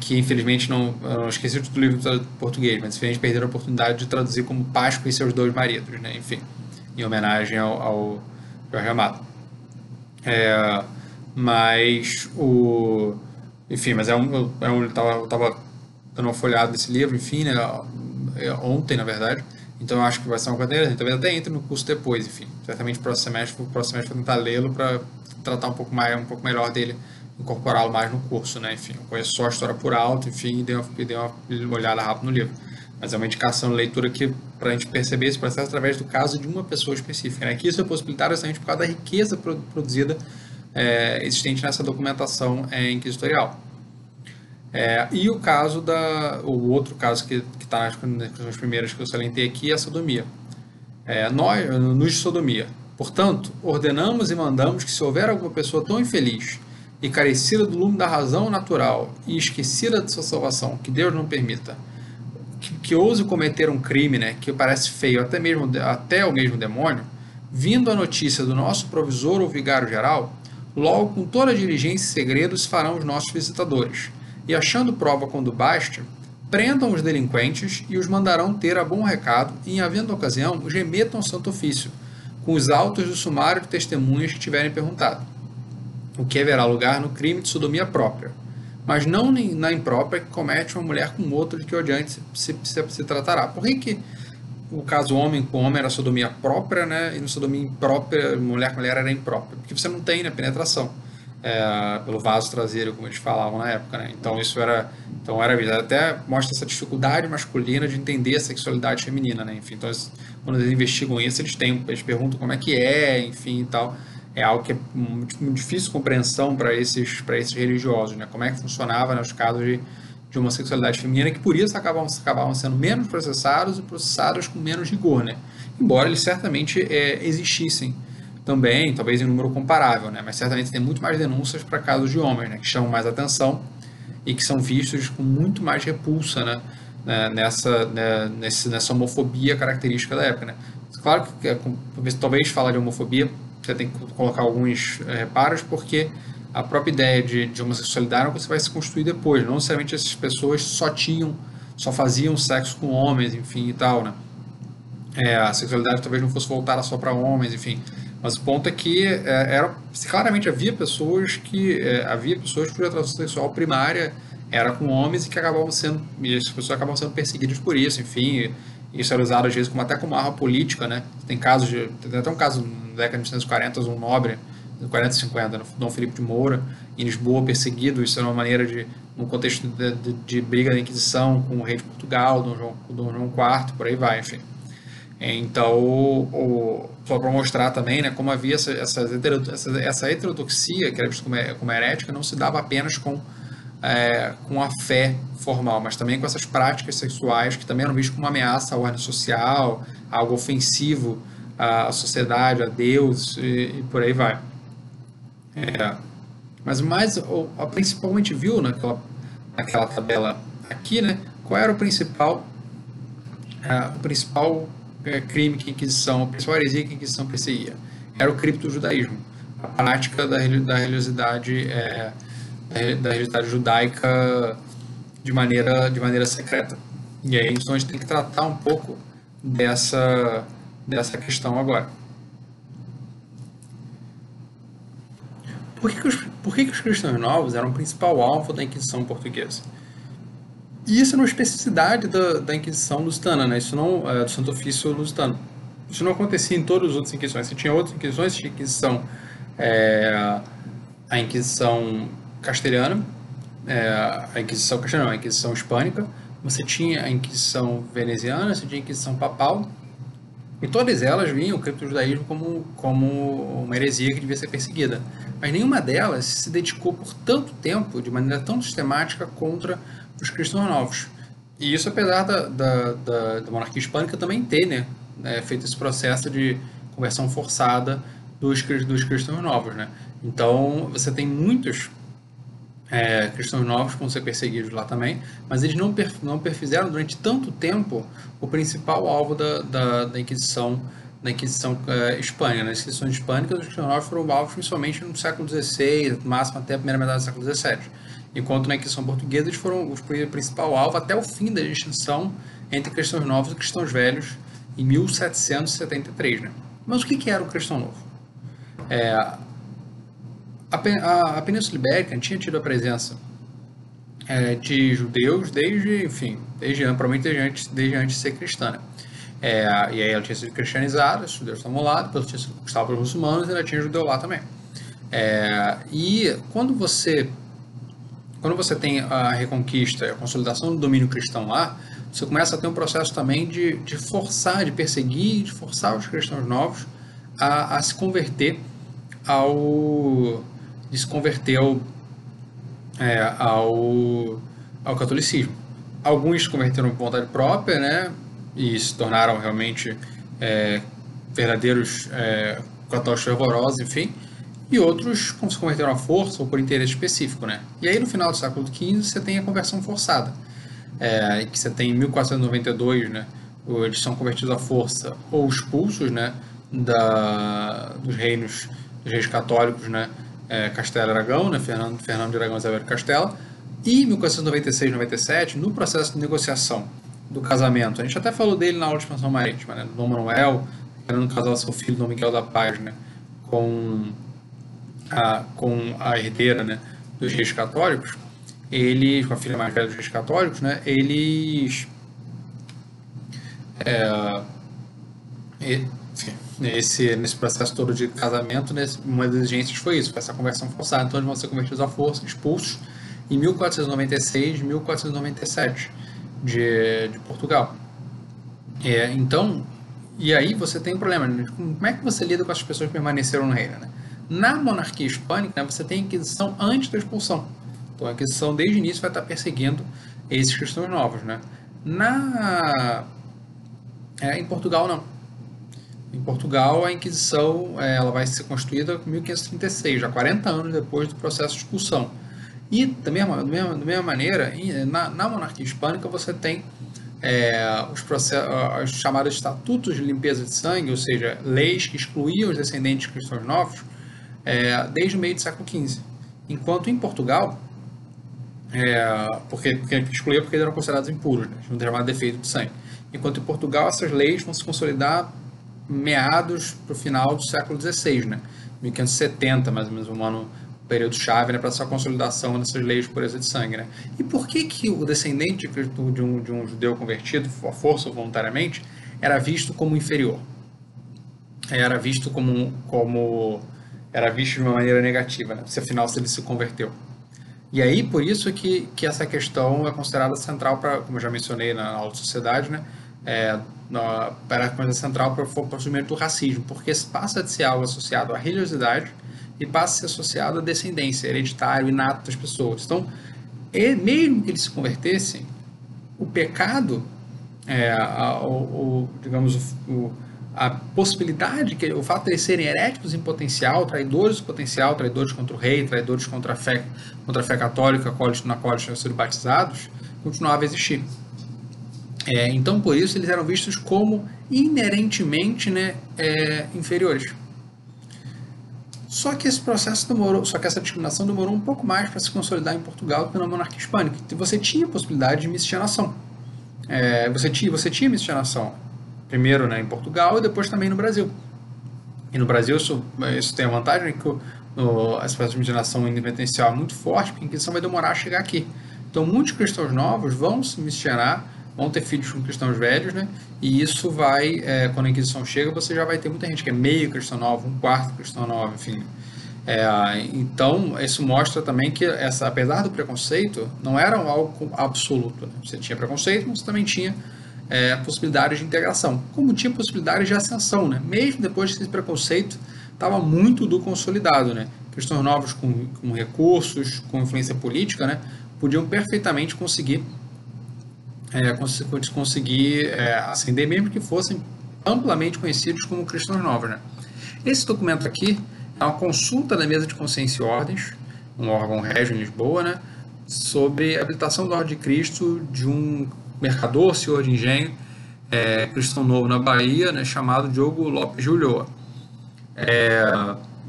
que infelizmente não, não esqueci o livro do português, mas infelizmente perderam a oportunidade de traduzir como Páscoa e seus dois maridos, né? Enfim, em homenagem ao, ao Jorge Amado. É, mas o enfim, mas é um, é um eu tava dando uma folhada nesse livro, enfim, né, é, ontem, na verdade. Então eu acho que vai ser uma coisa interessante. Talvez até entre no curso depois, enfim. Certamente o próximo semestre, o próximo semestre vou tentar lê-lo para tratar um pouco mais, um pouco melhor dele, incorporá-lo mais no curso, né? Enfim, eu conheço só a história por alto, enfim, e dei uma, dei uma olhada rápida no livro. Mas é uma indicação de leitura que para a gente perceber esse processo através do caso de uma pessoa específica. Né? Que isso é possibilitar justamente por causa da riqueza produzida é, existente nessa documentação é, inquisitorial. É, e o caso da. O outro caso que está nas primeiras que eu salientei aqui é a sodomia. É, nós, nos de sodomia. Portanto, ordenamos e mandamos que, se houver alguma pessoa tão infeliz e carecida do lume da razão natural e esquecida de sua salvação, que Deus não permita, que, que ouse cometer um crime né, que parece feio até, mesmo, até o mesmo demônio, vindo a notícia do nosso provisor ou vigário geral, logo com toda a diligência e segredos farão os nossos visitadores e achando prova quando baste, prendam os delinquentes e os mandarão ter a bom recado e, em havendo ocasião, os remetam ao santo ofício, com os autos do sumário de testemunhas que tiverem perguntado, o que haverá lugar no crime de sodomia própria, mas não na imprópria que comete uma mulher com outro de que adiante se, se, se tratará. Por que, que o caso homem com homem era sodomia própria, né? E no sodomia imprópria, mulher com mulher era imprópria. Porque você não tem né, penetração é, pelo vaso traseiro, como eles falavam na época, né? Então isso era, então era até mostra essa dificuldade masculina de entender a sexualidade feminina, né? Enfim, então eles, quando eles investigam isso, eles têm, eles perguntam como é que é, enfim, e tal. É algo que é muito, muito difícil compreensão para esses para esses religiosos, né? Como é que funcionava nos casos de de homossexualidade feminina que por isso acabavam, acabavam sendo menos processados e processados com menos rigor, né? Embora eles certamente é, existissem também, talvez em número comparável, né? Mas certamente tem muito mais denúncias para casos de homens, né? Que chamam mais atenção e que são vistos com muito mais repulsa, né? né nessa, né? Nesse, nessa homofobia característica da época, né? Claro que é, talvez falar de homofobia você tem que colocar alguns é, reparos porque a própria ideia de, de homossexualidade é que você vai se construir depois. Não necessariamente essas pessoas só tinham, só faziam sexo com homens, enfim e tal, né? É, a sexualidade talvez não fosse voltada só para homens, enfim. Mas o ponto é que é, era, claramente havia pessoas que é, havia pessoas cuja atração sexual primária era com homens e que acabavam sendo e pessoas acabavam sendo perseguidas por isso, enfim. Isso era usado às vezes como até como arma política, né? Tem casos de tem até um caso na década de 1940, um nobre no 40 e 50, no Dom Felipe de Moura, em Lisboa, perseguido. Isso era uma maneira de, num contexto de, de, de briga da Inquisição com o rei de Portugal, Dom João, Dom João IV, por aí vai, enfim. Então, o, só para mostrar também né, como havia essa, essa, essa, essa heterodoxia, que era vista como, como herética, não se dava apenas com, é, com a fé formal, mas também com essas práticas sexuais que também eram vistas como uma ameaça à ordem social, algo ofensivo à sociedade, a Deus e, e por aí vai. É, mas mais, a principal a gente viu naquela, naquela tabela aqui, né? Qual era o principal, é, o principal é, crime que Inquisição, a principal heresia que Inquisição perseguia? Era o criptojudaísmo, a prática da, da religiosidade, é, da religiosidade judaica de maneira, de maneira secreta. E aí, então, a gente tem que tratar um pouco dessa, dessa questão agora. Por que, que, os, por que, que os cristãos novos eram o principal alvo da Inquisição portuguesa? E isso é uma especificidade da, da Inquisição lusitana, né? Isso não é, do Santo Ofício lusitano. Isso não acontecia em todas as outras Inquisições. Você tinha outras Inquisições, tinha a Inquisição, é, a Inquisição castelhana, é, a Inquisição castelhana, a Inquisição hispânica, você tinha a Inquisição veneziana, você tinha a Inquisição papal, e todas elas vinham o criptojudaísmo como, como uma heresia que devia ser perseguida. Mas nenhuma delas se dedicou por tanto tempo, de maneira tão sistemática, contra os cristãos novos. E isso apesar da, da, da, da monarquia hispânica também ter né, é, feito esse processo de conversão forçada dos, dos cristãos novos. Né? Então, você tem muitos é, cristãos novos vão ser perseguidos lá também, mas eles não, não perfizeram durante tanto tempo o principal alvo da, da, da Inquisição da Inquisição é, hispânica. Nas Inquisições hispânicas, os cristãos novos foram alvos principalmente no século XVI, máximo até a primeira metade do século XVII. Enquanto na Inquisição portuguesa, eles foram o principal alvo até o fim da distinção entre cristãos novos e cristãos velhos em 1773. Né? Mas o que, era o cristão novo? É, a, a, a Península Ibérica tinha tido a presença é, de judeus desde, enfim, desde, provavelmente desde antes, desde antes de ser cristã. Né? É, e aí ela tinha sido cristianizada, os judeus estavam lá, depois tinha sido conquistada pelos muçulmanos e ela tinha judeu lá também. É, e quando você quando você tem a reconquista, a consolidação do domínio cristão lá, você começa a ter um processo também de, de forçar, de perseguir, de forçar os cristãos novos a, a se converter ao, se converter ao, é, ao, ao catolicismo. Alguns se converteram por vontade própria, né, e se tornaram realmente é, verdadeiros é, católicos fervorosos, enfim, e outros se converteram à força ou por interesse específico, né. E aí no final do século XV você tem a conversão forçada, é, que você tem em 1492, né, eles são convertidos à força ou expulsos, né, da, dos reinos, dos reis católicos, né, é, Castelo Aragão, né, Fernando, Fernando de Aragão e Isabel Castela, e em 1496 97, no processo de negociação do casamento, a gente até falou dele na aula de marítima, né, do Dom Manuel, querendo casar seu filho Dom Miguel da Paz, né, com a, com a herdeira né, dos reis católicos, eles, com a filha mais velha dos reis católicos, né, eles é, esse, nesse processo todo de casamento, nesse, uma das exigências foi isso, foi essa conversão forçada. Então eles vão ser convertidos à força, expulsos, em 1496 1497 de, de Portugal. É, então, e aí você tem um problema, né? como é que você lida com as pessoas que permaneceram no reino? Né? Na monarquia hispânica, né, você tem a Inquisição antes da expulsão. Então a Inquisição desde o início vai estar perseguindo esses cristãos novos. Né? Na, é, em Portugal, não. Em Portugal, a Inquisição é, ela vai ser constituída em 1536, já 40 anos depois do processo de expulsão. E, da mesma, da mesma, da mesma maneira, na, na monarquia hispânica, você tem é, os, os, chamados estatutos de limpeza de sangue, ou seja, leis que excluíam os descendentes de cristãos novos, é, desde o meio do século XV. Enquanto em Portugal, é, porque, porque excluía porque eles eram considerados impuros, né, um chamado defeito de sangue. Enquanto em Portugal, essas leis vão se consolidar meados para o final do século XVI, né, 1570, mais ou menos, um ano período chave né, para essa consolidação dessas leis de pureza de sangue. Né? E por que, que o descendente de um, de um judeu convertido, à força ou voluntariamente, era visto como inferior? Era visto como, como era visto de uma maneira negativa, né? se afinal se ele se converteu. E aí, por isso que, que essa questão é considerada central para, como eu já mencionei na aula de sociedade, né? É, para a central para o surgimento do racismo, porque passa de ser algo associado à religiosidade e passa a ser associado à descendência, hereditário, inato das pessoas. Então, mesmo que eles se convertessem, o pecado, é, a, o, o, digamos, o, a possibilidade, que o fato de eles serem heréticos em potencial, traidores em potencial, traidores contra o rei, traidores contra a fé, contra a fé católica na qual eles tinham sido batizados, continuava a existir. É, então, por isso, eles eram vistos como inerentemente né, é, inferiores. Só que esse processo demorou, só que essa discriminação demorou um pouco mais para se consolidar em Portugal do que na monarquia hispânica. Então, você tinha a possibilidade de miscigenação. É, você tinha, você tinha miscigenação primeiro né, em Portugal e depois também no Brasil. E no Brasil isso, isso tem a vantagem que o, no, esse processo de miscigenação independencial é muito forte, porque a Inquisição vai demorar a chegar aqui. Então, muitos cristãos novos vão se miscigenar vão ter filhos com cristãos velhos, né? E isso vai, é, quando a Inquisição chega, você já vai ter muita gente que é meio cristão novo, um quarto cristão novo, enfim. É, então, isso mostra também que, essa, apesar do preconceito, não era algo absoluto. Né? Você tinha preconceito, mas você também tinha é, possibilidades de integração, como tinha possibilidades de ascensão. Né? Mesmo depois desse preconceito, estava muito do consolidado. Né? Cristãos novos com, com recursos, com influência política, né? podiam perfeitamente conseguir é, conseguir é, ascender, mesmo que fossem amplamente conhecidos como cristãos novos. Né? Esse documento aqui é uma consulta da mesa de consciência e ordens, um órgão régio em Lisboa, né, sobre a habilitação da Ordem de Cristo de um mercador, senhor de engenho, é, cristão novo na Bahia, né, chamado Diogo Lopes de Ulloa. É,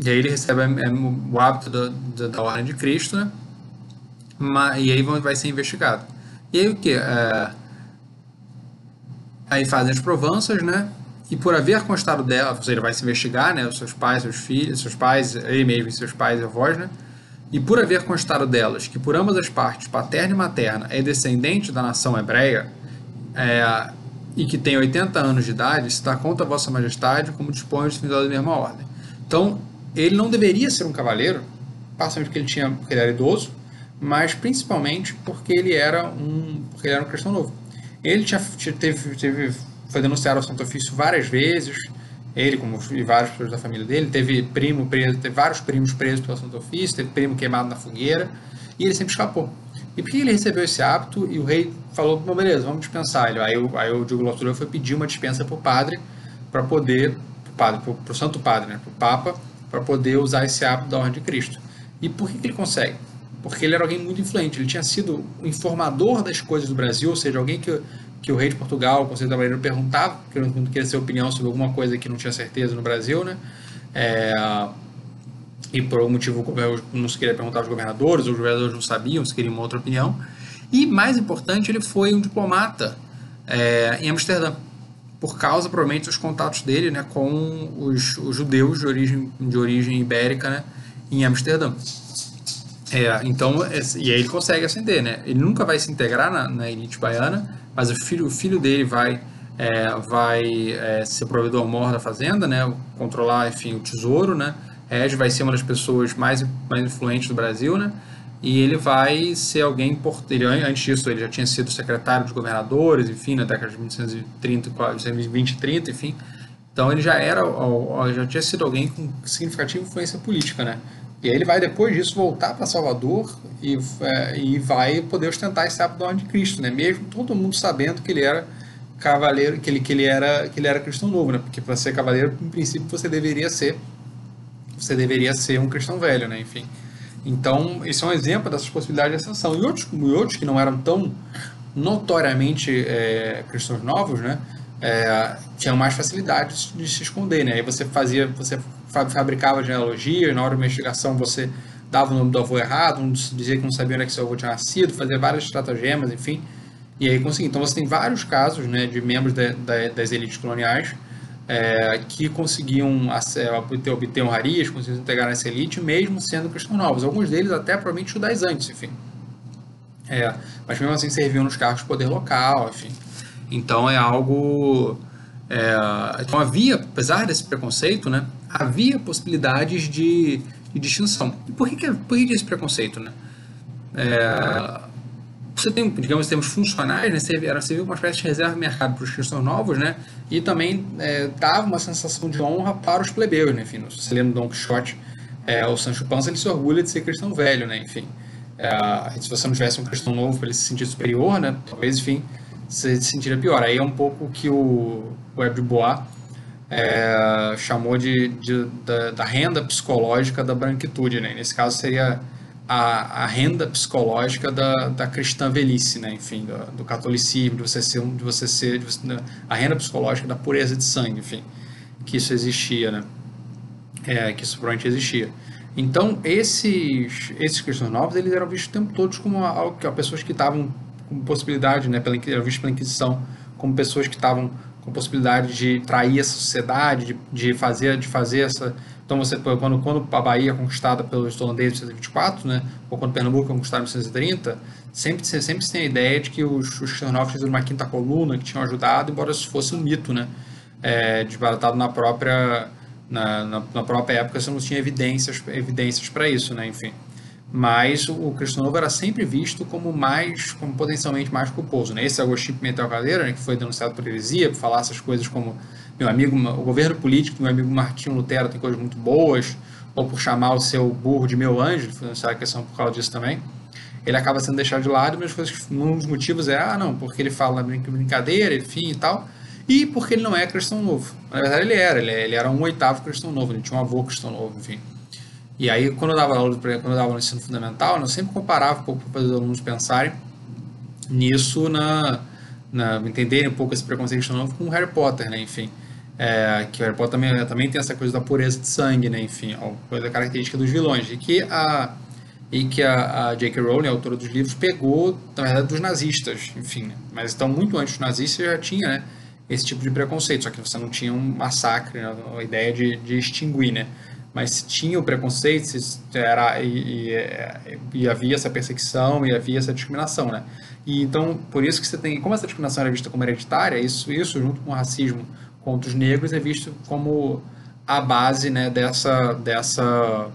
e aí ele recebe é, o hábito da, da, da Ordem de Cristo, né, e aí vai ser investigado. E aí o que? É, aí fazem as provanças, né? E por haver constado dela, ou seja, vai se investigar, né? Os seus pais, seus filhos, seus pais, ele mesmo, seus pais e avós, né? E por haver constado delas que por ambas as partes, paterna e materna, é descendente da nação hebreia, é, e que tem 80 anos de idade, se dá conta a vossa majestade como dispõe os da mesma ordem. Então, ele não deveria ser um cavaleiro, passando porque ele tinha, porque ele era idoso, mas principalmente porque ele era um, porque ele era um cristão novo. Ele tinha, teve, teve, foi denunciado ao Santo Ofício várias vezes, ele como e várias pessoas da família dele, teve primo preso, teve vários primos presos pelo Santo Ofício, teve primo queimado na fogueira, e ele sempre escapou. E por que ele recebeu esse hábito e o rei falou, bom, beleza, vamos dispensar ele. Aí, aí o Diogo Lotulio foi pedir uma dispensa para o padre, para poder, para o santo padre, né, para o papa, para poder usar esse hábito da Ordem de Cristo. E por que, que ele consegue? porque ele era alguém muito influente. Ele tinha sido o informador das coisas do Brasil, ou seja, alguém que, que o rei de Portugal, o Conselho Marinha, perguntava, querendo queria ser opinião sobre alguma coisa que não tinha certeza no Brasil, né? É, e por algum motivo não se queria perguntar aos governadores, os governadores não sabiam, se queriam uma outra opinião. E mais importante, ele foi um diplomata é, em Amsterdã, por causa provavelmente dos contatos dele né, com os, os judeus de origem, de origem ibérica né, em Amsterdã. É, então, e aí ele consegue ascender, né? Ele nunca vai se integrar na, na elite baiana, mas o filho, o filho dele vai é, vai é, ser provedor mor da fazenda, né? Controlar, enfim, o tesouro, né? Regis vai ser uma das pessoas mais, mais influentes do Brasil, né? E ele vai ser alguém por ele antes disso ele já tinha sido secretário de governadores, enfim, na década de 1930, 1920 e 30, enfim. Então ele já era, já tinha sido alguém com significativa influência política, né? E aí ele vai depois disso voltar para Salvador e, é, e vai poder ostentar esse hábito de Cristo, né? Mesmo todo mundo sabendo que ele era cavaleiro, que ele, que ele era que ele era cristão novo, né? Porque para ser cavaleiro, em princípio, você deveria ser você deveria ser um cristão velho, né? Enfim. Então, esse é um exemplo dessas possibilidades de ascensão. E outros, e outros que não eram tão notoriamente é, cristãos novos, né? É, tinham mais facilidade de se esconder, né? Aí você fazia, você fabricava genealogia, na hora da investigação você dava o nome do avô errado, dizia que não sabia onde é que seu avô tinha nascido, fazia várias estratagemas, enfim. E aí conseguia. Então você tem vários casos né, de membros de, de, das elites coloniais é, que conseguiam obter, obter honrarias, conseguiam integrar nessa elite, mesmo sendo cristãos novos. Alguns deles até provavelmente judaizantes, enfim. É, mas mesmo assim serviam nos cargos de poder local, enfim. Então é algo. É, então havia, apesar desse preconceito, né, havia possibilidades de, de distinção. E por que, que, por que esse preconceito? Né? É, você tem, digamos, termos funcionais, né, você, era, você viu uma espécie de reserva de mercado para os cristãos novos, né, e também é, dava uma sensação de honra para os plebeus, né, enfim, se lembra Don Quixote, é, o Sancho Panza, ele se orgulha de ser cristão velho, né, enfim, é, se você não tivesse um cristão novo para ele se sentir superior, né, talvez, enfim, você se sentiria pior. Aí é um pouco que o Web de Bois é, chamou de, de da, da, renda psicológica da branquitude, né, nesse caso seria a, a renda psicológica da, da cristã velhice, né? enfim, do, do catolicismo, de você ser, de você ser de a renda psicológica da pureza de sangue, enfim, que isso existia, né? É, que isso provavelmente existia. Então, esses, esses cristãos novos, eles eram vistos o tempo todo como algo que pessoas que estavam com possibilidade, né, pela, eram vistos pela Inquisição como pessoas que estavam com possibilidade de trair essa sociedade, de, de fazer de fazer essa então, você, quando, quando a Bahia é conquistada pelos holandeses em 1924, né, ou quando Pernambuco é conquistada em 1930, sempre, sempre se tem a ideia de que os, os xenófobos fizeram uma quinta coluna, que tinham ajudado, embora isso fosse um mito, né, é, desbaratado na própria, na, na, na, própria época, você não tinha evidências, evidências para isso, né, enfim. Mas o, Cristo Novo era sempre visto como mais, como potencialmente mais culposo, né. Esse Agostinho Pimentel Caldeira, né, que foi denunciado por heresia, por falar essas coisas como meu amigo, o governo político meu amigo Martinho Lutero tem coisas muito boas, ou por chamar o seu burro de meu anjo, financiar a questão por causa disso também, ele acaba sendo deixado de lado, mas um dos motivos é, ah, não, porque ele fala brincadeira, enfim e tal, e porque ele não é cristão novo. Na verdade, ele era, ele, ele era um oitavo cristão novo, ele tinha um avô cristão novo, enfim. E aí, quando eu dava aula, quando eu dava no ensino fundamental, eu sempre comparava um pouco para os alunos pensarem nisso, na, na entenderem um pouco esse preconceito novo com Harry Potter, né, enfim. É, que o Harry Potter também, também tem essa coisa da pureza de sangue, né? Enfim, uma coisa característica dos vilões. E que a, e que a, a J.K. Rowling, a autora dos livros, pegou, na verdade, dos nazistas, enfim. Né? Mas então, muito antes dos nazistas já tinha né, esse tipo de preconceito, só que você não tinha um massacre, né, a ideia de, de extinguir, né? Mas tinha o preconceito era, e, e, e, havia essa perseguição e havia essa discriminação, né? E então, por isso que você tem, como essa discriminação era vista como hereditária, isso, isso junto com o racismo contra os negros é visto como a base né, dessa, dessa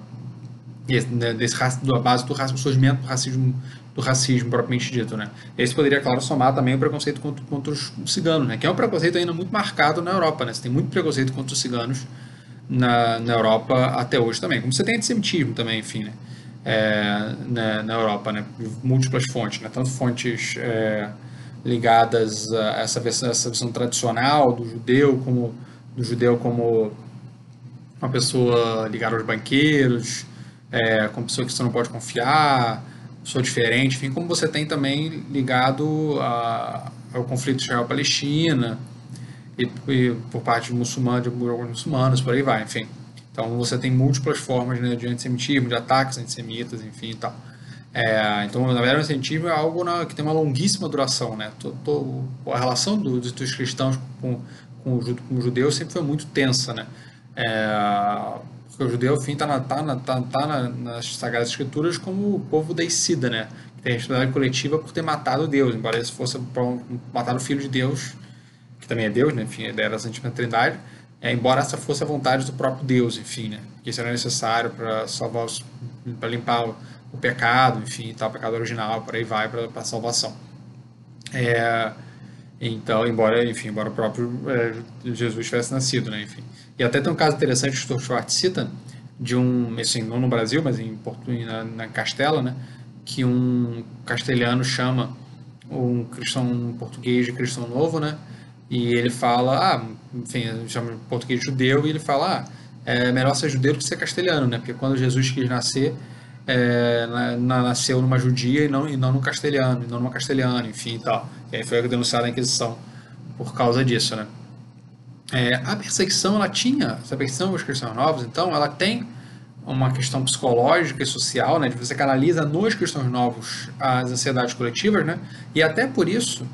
né, desse, a base do racismo, surgimento do racismo, do racismo propriamente dito, né? Esse poderia, claro, somar também o preconceito contra, contra os ciganos, né? Que é um preconceito ainda muito marcado na Europa, né? Você tem muito preconceito contra os ciganos na, na Europa até hoje também, como você tem antissemitismo também, enfim, né? É, na, na Europa, né? Múltiplas fontes, né? Tanto fontes é, ligadas a essa versão, essa versão tradicional do judeu como do judeu como uma pessoa ligada aos banqueiros, é, como pessoa que você não pode confiar, pessoa diferente, enfim, como você tem também ligado a, ao conflito Israel-Palestina e, e, por parte de muçulmanos, de muçulmanos, por aí vai, enfim. Então você tem múltiplas formas né, de antissemitismo, de ataques antissemitas, enfim e tal. É, então, na verdade, o incentivo é algo na, que tem uma longuíssima duração. Né? Tô, tô, a relação do, dos, cristãos com, com, com os judeus sempre foi muito tensa. Né? É, porque o judeu, enfim, está na, tá na, tá, tá na, nas Sagradas Escrituras como o povo deicida, né? que tem responsabilidade coletiva por ter matado Deus, embora isso fosse matar o Filho de Deus, que também é Deus, né? enfim, a ideia da Santíssima Trindade, é, embora essa fosse a vontade do próprio Deus, enfim, né? que isso era necessário para salvar para limpar o, o, pecado, enfim, tal, o pecado original, por aí vai, para a salvação. É, então, embora, enfim, embora o próprio é, Jesus tivesse nascido, né, enfim. E até tem um caso interessante que o Schwartz cita, de um, assim, não no Brasil, mas em Porto, na, na Castela, né, que um castelhano chama um cristão português de cristão novo, né, e ele fala, ah, enfim, chama português judeu, e ele fala, ah, é melhor ser judeu do que ser castelhano, né, porque quando Jesus quis nascer, é, na, na, nasceu numa judia e não, e não no castelhano, e não numa castelhana, enfim e tal. E aí foi denunciada a Inquisição por causa disso, né. É, a perseguição, ela tinha, essa perseguição aos cristãos novos, então, ela tem uma questão psicológica e social, né, você canaliza nos cristãos novos as ansiedades coletivas, né, e até por isso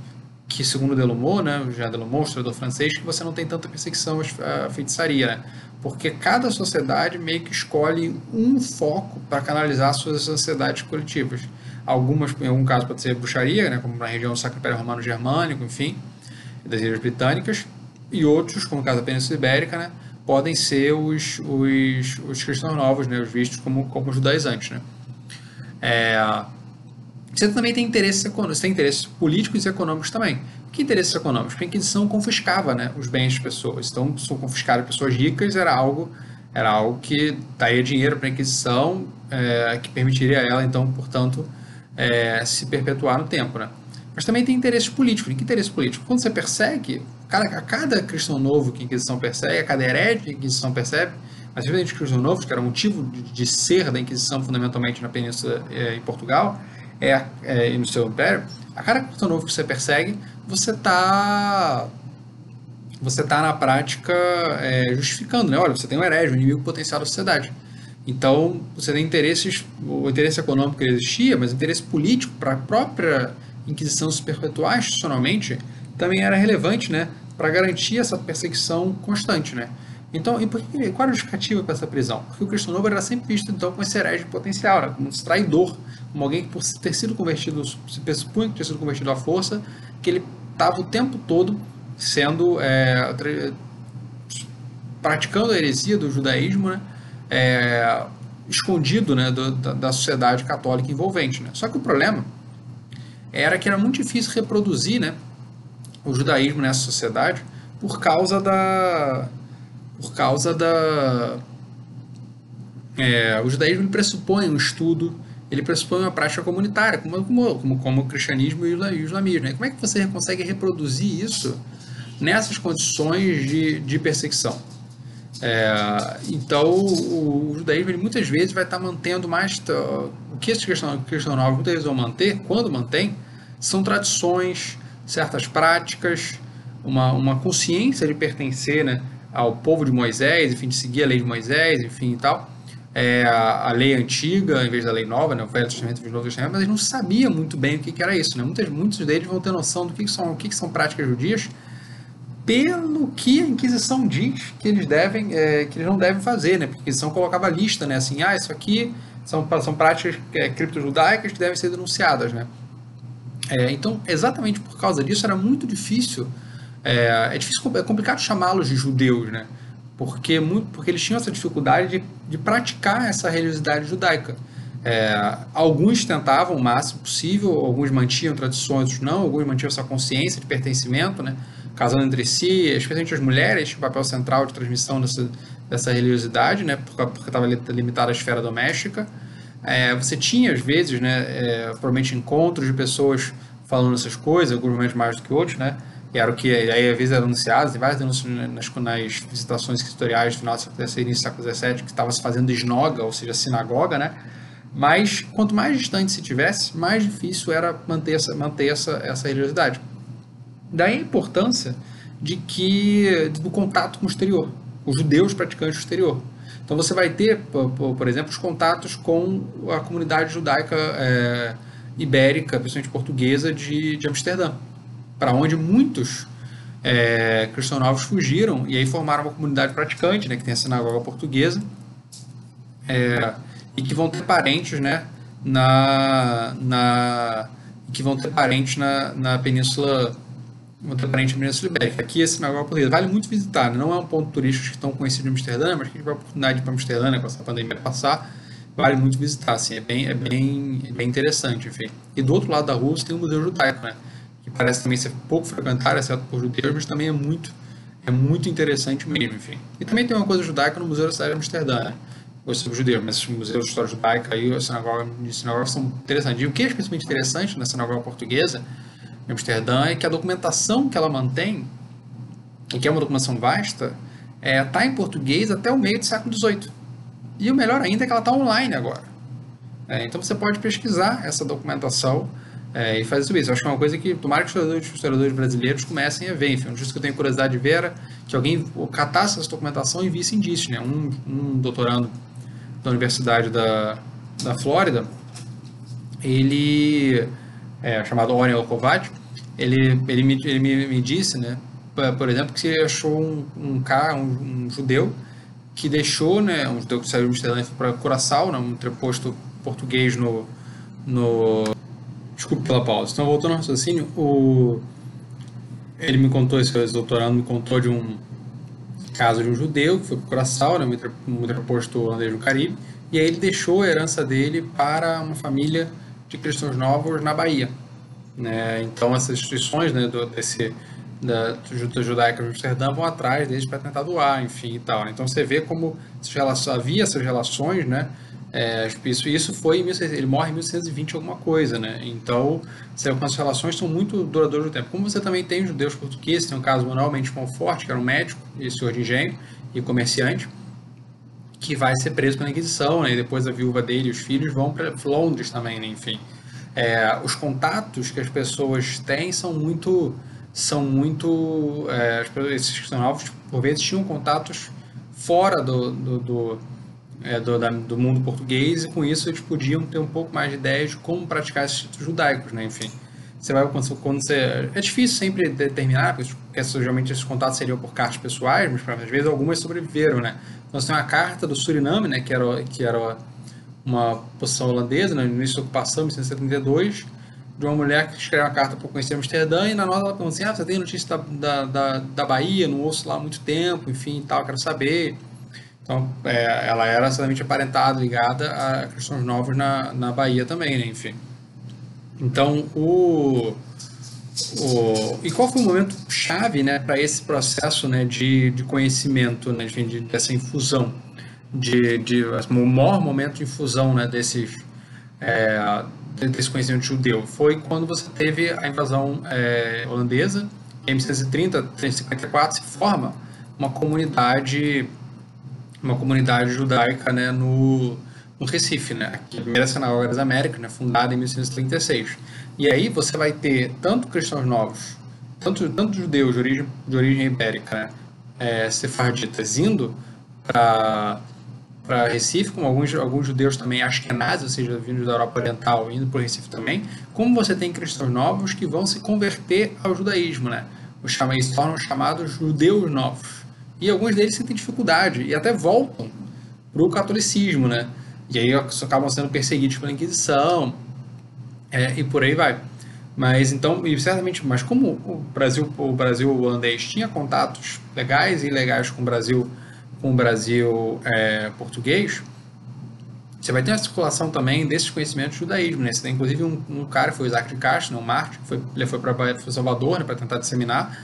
que, segundo Delumont, né, já Delumont, historiador francês, que você não tem tanta perseguição à feitiçaria, né, porque cada sociedade meio que escolhe um foco para canalizar suas ansiedades coletivas. Algumas, em algum caso, pode ser bruxaria, né, como na região do Sacro Império Romano Germânico, enfim, das Ilhas Britânicas, e outros, como no caso da Península Ibérica, né, podem ser os, os, os cristãos novos, né, os vistos como, como judaizantes. Né. É, você também tem interesses, você tem interesses políticos e econômicos também. Que interesses econômicos? Porque a Inquisição confiscava né, os bens das pessoas. Então, se confiscar pessoas ricas era algo, era algo que daria dinheiro para a Inquisição, é, que permitiria ela, então, portanto, é, se perpetuar no tempo. Né? Mas também tem interesses políticos. E que interesse político? Quando você persegue, cada, a cada cristão novo que a Inquisição persegue, a cada herege que a Inquisição percebe, mas principalmente cristãos novos, que era o motivo de, de, ser da Inquisição fundamentalmente na Península é, em Portugal é, é, e no seu império, a cada cristão novo que você persegue, você está você tá na prática é, justificando, né? Olha, você tem um herege, um inimigo potencial da sociedade. Então, você tem interesses, o interesse econômico que existia, mas o interesse político para a própria Inquisição se perpetuar institucionalmente também era relevante, né? Para garantir essa perseguição constante, né? Então, e por que, qual era a justificativa para essa prisão? Porque o Cristo Novo era sempre visto, então, como esse herege potencial, né? como um traidor, como alguém que, por ter sido convertido, se pressupunha que tinha sido convertido à força, que ele estava o tempo todo sendo é, praticando a heresia do judaísmo, né? É, escondido né, do, da, da, sociedade católica envolvente. Né? Só que o problema era que era muito difícil reproduzir né, o judaísmo nessa sociedade por causa da por causa da é, o judaísmo pressupõe um estudo ele pressupõe uma prática comunitária, como, como, como, como o cristianismo e o islamismo. Né? Como é que você consegue reproduzir isso nessas condições de, de perseguição? É, então, o, o judaísmo ele, muitas vezes vai estar mantendo mais. O que esses cristãos, muitas vezes vão manter, quando mantém, são tradições, certas práticas, uma, uma consciência de pertencer né, ao povo de Moisés, enfim, de seguir a lei de Moisés, enfim e tal é, a, lei antiga em vez da lei nova, né, o Velho Testamento e o Novo Testamento, mas eles não sabiam muito bem o que, que era isso. Né? Muitos, muitos deles vão ter noção do que, que são, o que, que são práticas judias pelo que a Inquisição diz que eles devem, é, que eles não devem fazer, né? Porque a Inquisição colocava lista, né? Assim, ah, isso aqui são, são práticas é, criptojudaicas que devem ser denunciadas, né? É, então, exatamente por causa disso, era muito difícil, é, é difícil, é complicado chamá-los de judeus, né? porque, muito, porque eles tinham essa dificuldade de, de praticar essa religiosidade judaica. É, alguns tentavam o máximo possível, alguns mantinham tradições, outros não, alguns mantinham essa consciência de pertencimento, né, casando entre si, especialmente as mulheres, tinham papel central de transmissão dessa, dessa religiosidade, né, porque estava limitada à esfera doméstica. É, você tinha, às vezes, né, é, provavelmente encontros de pessoas falando essas coisas, alguns momentos mais do que outros, né, era o que aí às vezes era anunciado, tem várias denúncias nas, nas visitações historiais do final do século XVI e século XVII, que estava se fazendo esnoga, ou seja, sinagoga, né? Mas quanto mais distante se tivesse, mais difícil era manter essa, manter essa, essa religiosidade. Daí a importância de que do contato com o exterior, os judeus praticantes do exterior. Então você vai ter, por, por exemplo, os contatos com a comunidade judaica é, ibérica, principalmente portuguesa, de, de Amsterdã para onde muitos é, cristãos novos fugiram e aí formaram uma comunidade praticante, né, que tem a sinagoga portuguesa, é, e que vão ter parentes, né, na, na que vão ter parentes na, na península contemporânea Península Ibérica. Aqui a sinagoga portuguesa vale muito visitar, né? não é um ponto turístico tão conhecido em Amsterdã, mas que tiver a oportunidade de para Amsterdã, né, com essa pandemia passar, vale muito visitar, assim, é bem, é bem, é bem interessante, enfim. E do outro lado da rua tem o Museu Judaico, né, que parece também ser pouco frequentado, exceto por judeus, mas também é muito, é muito interessante mesmo, enfim. E também tem uma coisa judaica no Museu da Cidade de Amsterdã, né, sobre judeus, mas os museus de história judaica e a sinagoga, de sinagoga são interessantes. E o que é especialmente interessante na sinagoga portuguesa, em Amsterdã, é que a documentação que ela mantém, e que é uma documentação vasta, está é, tá em português até o meio do século XVIII. E o melhor ainda é que ela está online agora. É, então você pode pesquisar essa documentação é, e fazer isso. Eu acho que é uma coisa que tomara que os historiadores, os historiadores brasileiros comecem a ver. Enfim, um que eu tenho curiosidade de ver era que alguém catasse essa documentação e visse indícios. Né? Um, um doutorando da Universidade da, da Flórida, ele, é, chamado Orion Alcovat, ele, ele, me, ele me, me disse, né, por exemplo, que ele achou um, um cara, um, um judeu, que deixou, né, um judeu que saiu de Amsterdã para Curaçao, né, um entreposto português no, no... Desculpe pela pausa. Então, voltando ao raciocínio, o... ele me contou, esse doutorando me contou de um caso de um judeu que foi para Curaçao, né, um entreposto holandês no Caribe, e aí ele deixou a herança dele para uma família de cristãos novos na Bahia. Né? Então, essas instituições né, do, desse da judaica de Amsterdã vão atrás deles para tentar doar, enfim e tal. Então você vê como havia essas relações, né? É, isso, isso foi ele morre em 1120 alguma coisa, né? Então, as relações são muito duradouras no tempo. Como você também tem judeus portugueses, tem um caso Manuel Mendes Monforte, que era um médico e senhor de engenho e comerciante, que vai ser preso pela Inquisição, né? E depois a viúva dele e os filhos vão para Londres também, né? Enfim, é, os contatos que as pessoas têm são muito são muito. É, esses cristãos por vezes, tinham contatos fora do, do, do, é, do, da, do, mundo português e com isso eles podiam ter um pouco mais de ideias de como praticar esses ritos judaicos, né? Enfim, você vai quando, quando você é difícil sempre determinar, porque geralmente esses contatos seriam por cartas pessoais, mas às vezes algumas sobreviveram, né? Então você tem uma carta do Suriname, né? Que era que era uma posição holandesa, né, no início da ocupação, em 1972 de uma mulher que escreve uma carta para conhecer Amsterdã e na nota ela pergunta assim, ah, você tem notícia da, da, da, Bahia, não ouço lá há muito tempo, enfim, tal, quero saber. Então, é, ela era exatamente aparentada, ligada a cristãos novos na, na Bahia também, né, enfim. Então, o, o... E qual foi o momento chave, né, para esse processo, né, de, de conhecimento, né, de, de, dessa infusão, de, de, o maior momento de infusão, né, desses... É, desse conhecimento judeu foi quando você teve a invasão é, holandesa, em 1930, 1954, se forma uma comunidade uma comunidade judaica né, no, no Recife, né, a primeira sinagoga das Américas, né, fundada em 1936. E aí você vai ter tanto cristãos novos, tanto, tanto judeus de origem, de origem ibérica, né, é, sefarditas, indo para para Recife, como alguns, alguns judeus também ashkenazes, ou seja, vindos da Europa Oriental, indo para o Recife também, como você tem cristãos novos que vão se converter ao judaísmo, né? Os chamam, eles tornam chamados judeus novos. E alguns deles sentem dificuldade e até voltam para o catolicismo, né? E aí acabam sendo perseguidos pela Inquisição é, e por aí vai. Mas então, e certamente, mas como o Brasil, o Brasil holandês tinha contatos legais e ilegais com o Brasil com o Brasil é, português, você vai ter uma circulação também desses conhecimentos do judaísmo. Né? Você tem inclusive um, um cara, foi o Isaac de Castro, né, um Marte, foi, ele foi para Salvador né, para tentar disseminar